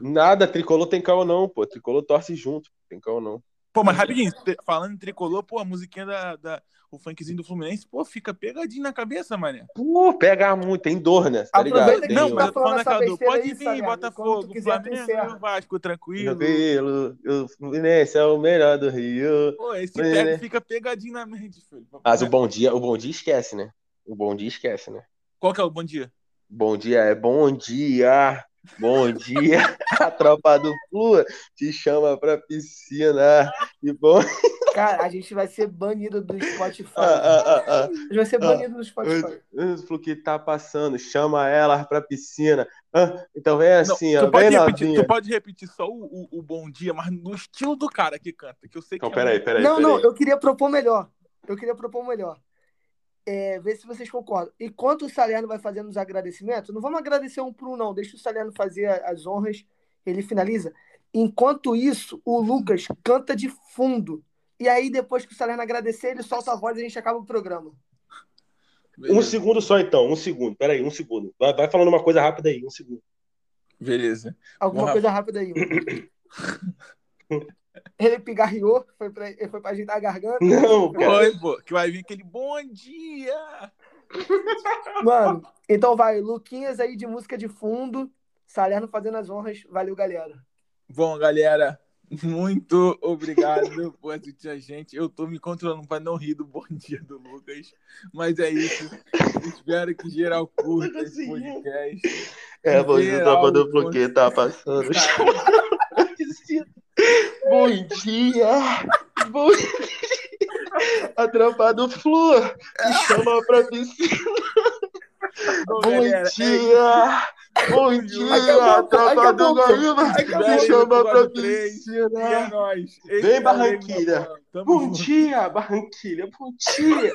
Nada, tricolor tem caô não, pô. Tricolor torce junto. Tem caô não. Pô, mas rapidinho, falando em tricolor, pô, a musiquinha da, da- o funkzinho do Fluminense, pô, fica pegadinho na cabeça, mané. Pô, pega muito, tem dor, né? Tá ligado? Tem Não, mas tá eu tô falando falando essa daquela do besteira pode vir, Botafogo, quiser, Flamengo Vasco, tranquilo. Cabelo, o Fluminense é o melhor do Rio. Pô, esse né? fica pegadinho na mente, filho. Mas o bom dia, o bom dia esquece, né? O bom dia esquece, né? Qual que é o bom dia? Bom dia é bom dia. Bom dia. A tropa do Flu te chama pra piscina. E bom. Cara, a gente vai ser banido do Spotify. Ah, ah, ah, ah. A gente vai ser banido do Spotify. O Flu que tá passando, chama ela pra piscina. Ah, então vem assim, Não, ó. tu, pode Vem repetir, novinha. tu pode repetir só o, o, o bom dia, mas no estilo do cara que canta, que eu sei que Então, é peraí, peraí. Não, peraí. não, eu queria propor melhor. Eu queria propor melhor. É, ver se vocês concordam. Enquanto o Salerno vai fazendo os agradecimentos, não vamos agradecer um por um, não. Deixa o Salerno fazer as honras, ele finaliza. Enquanto isso, o Lucas canta de fundo. E aí, depois que o Salerno agradecer, ele solta a voz e a gente acaba o programa. Um Beleza. segundo só, então. Um segundo. Peraí, um segundo. Vai, vai falando uma coisa rápida aí. Um segundo. Beleza. Alguma Uau. coisa rápida aí. ele pigarreou, foi pra, ele foi pra ajeitar a garganta. Não, cara. Oi, pô, que vai vir aquele bom dia. Mano, então vai, Luquinhas aí de música de fundo, Salerno fazendo as honras. Valeu, galera. Bom, galera, muito obrigado por assistir a gente. Eu tô me controlando para não rir do bom dia do Lucas, mas é isso. Espero que geral curta esse podcast. É, você Geral, tá falando porque tá passando. Bom dia! Bom dia! A tropa do Flu me chama pra piscina. Bom, galera, é dia! Bom dia! A tropa do Guaíba me chama pra. E é piscina. nóis. Vem, é Barranquilha. Bom junto. dia, Barranquilha! Bom dia!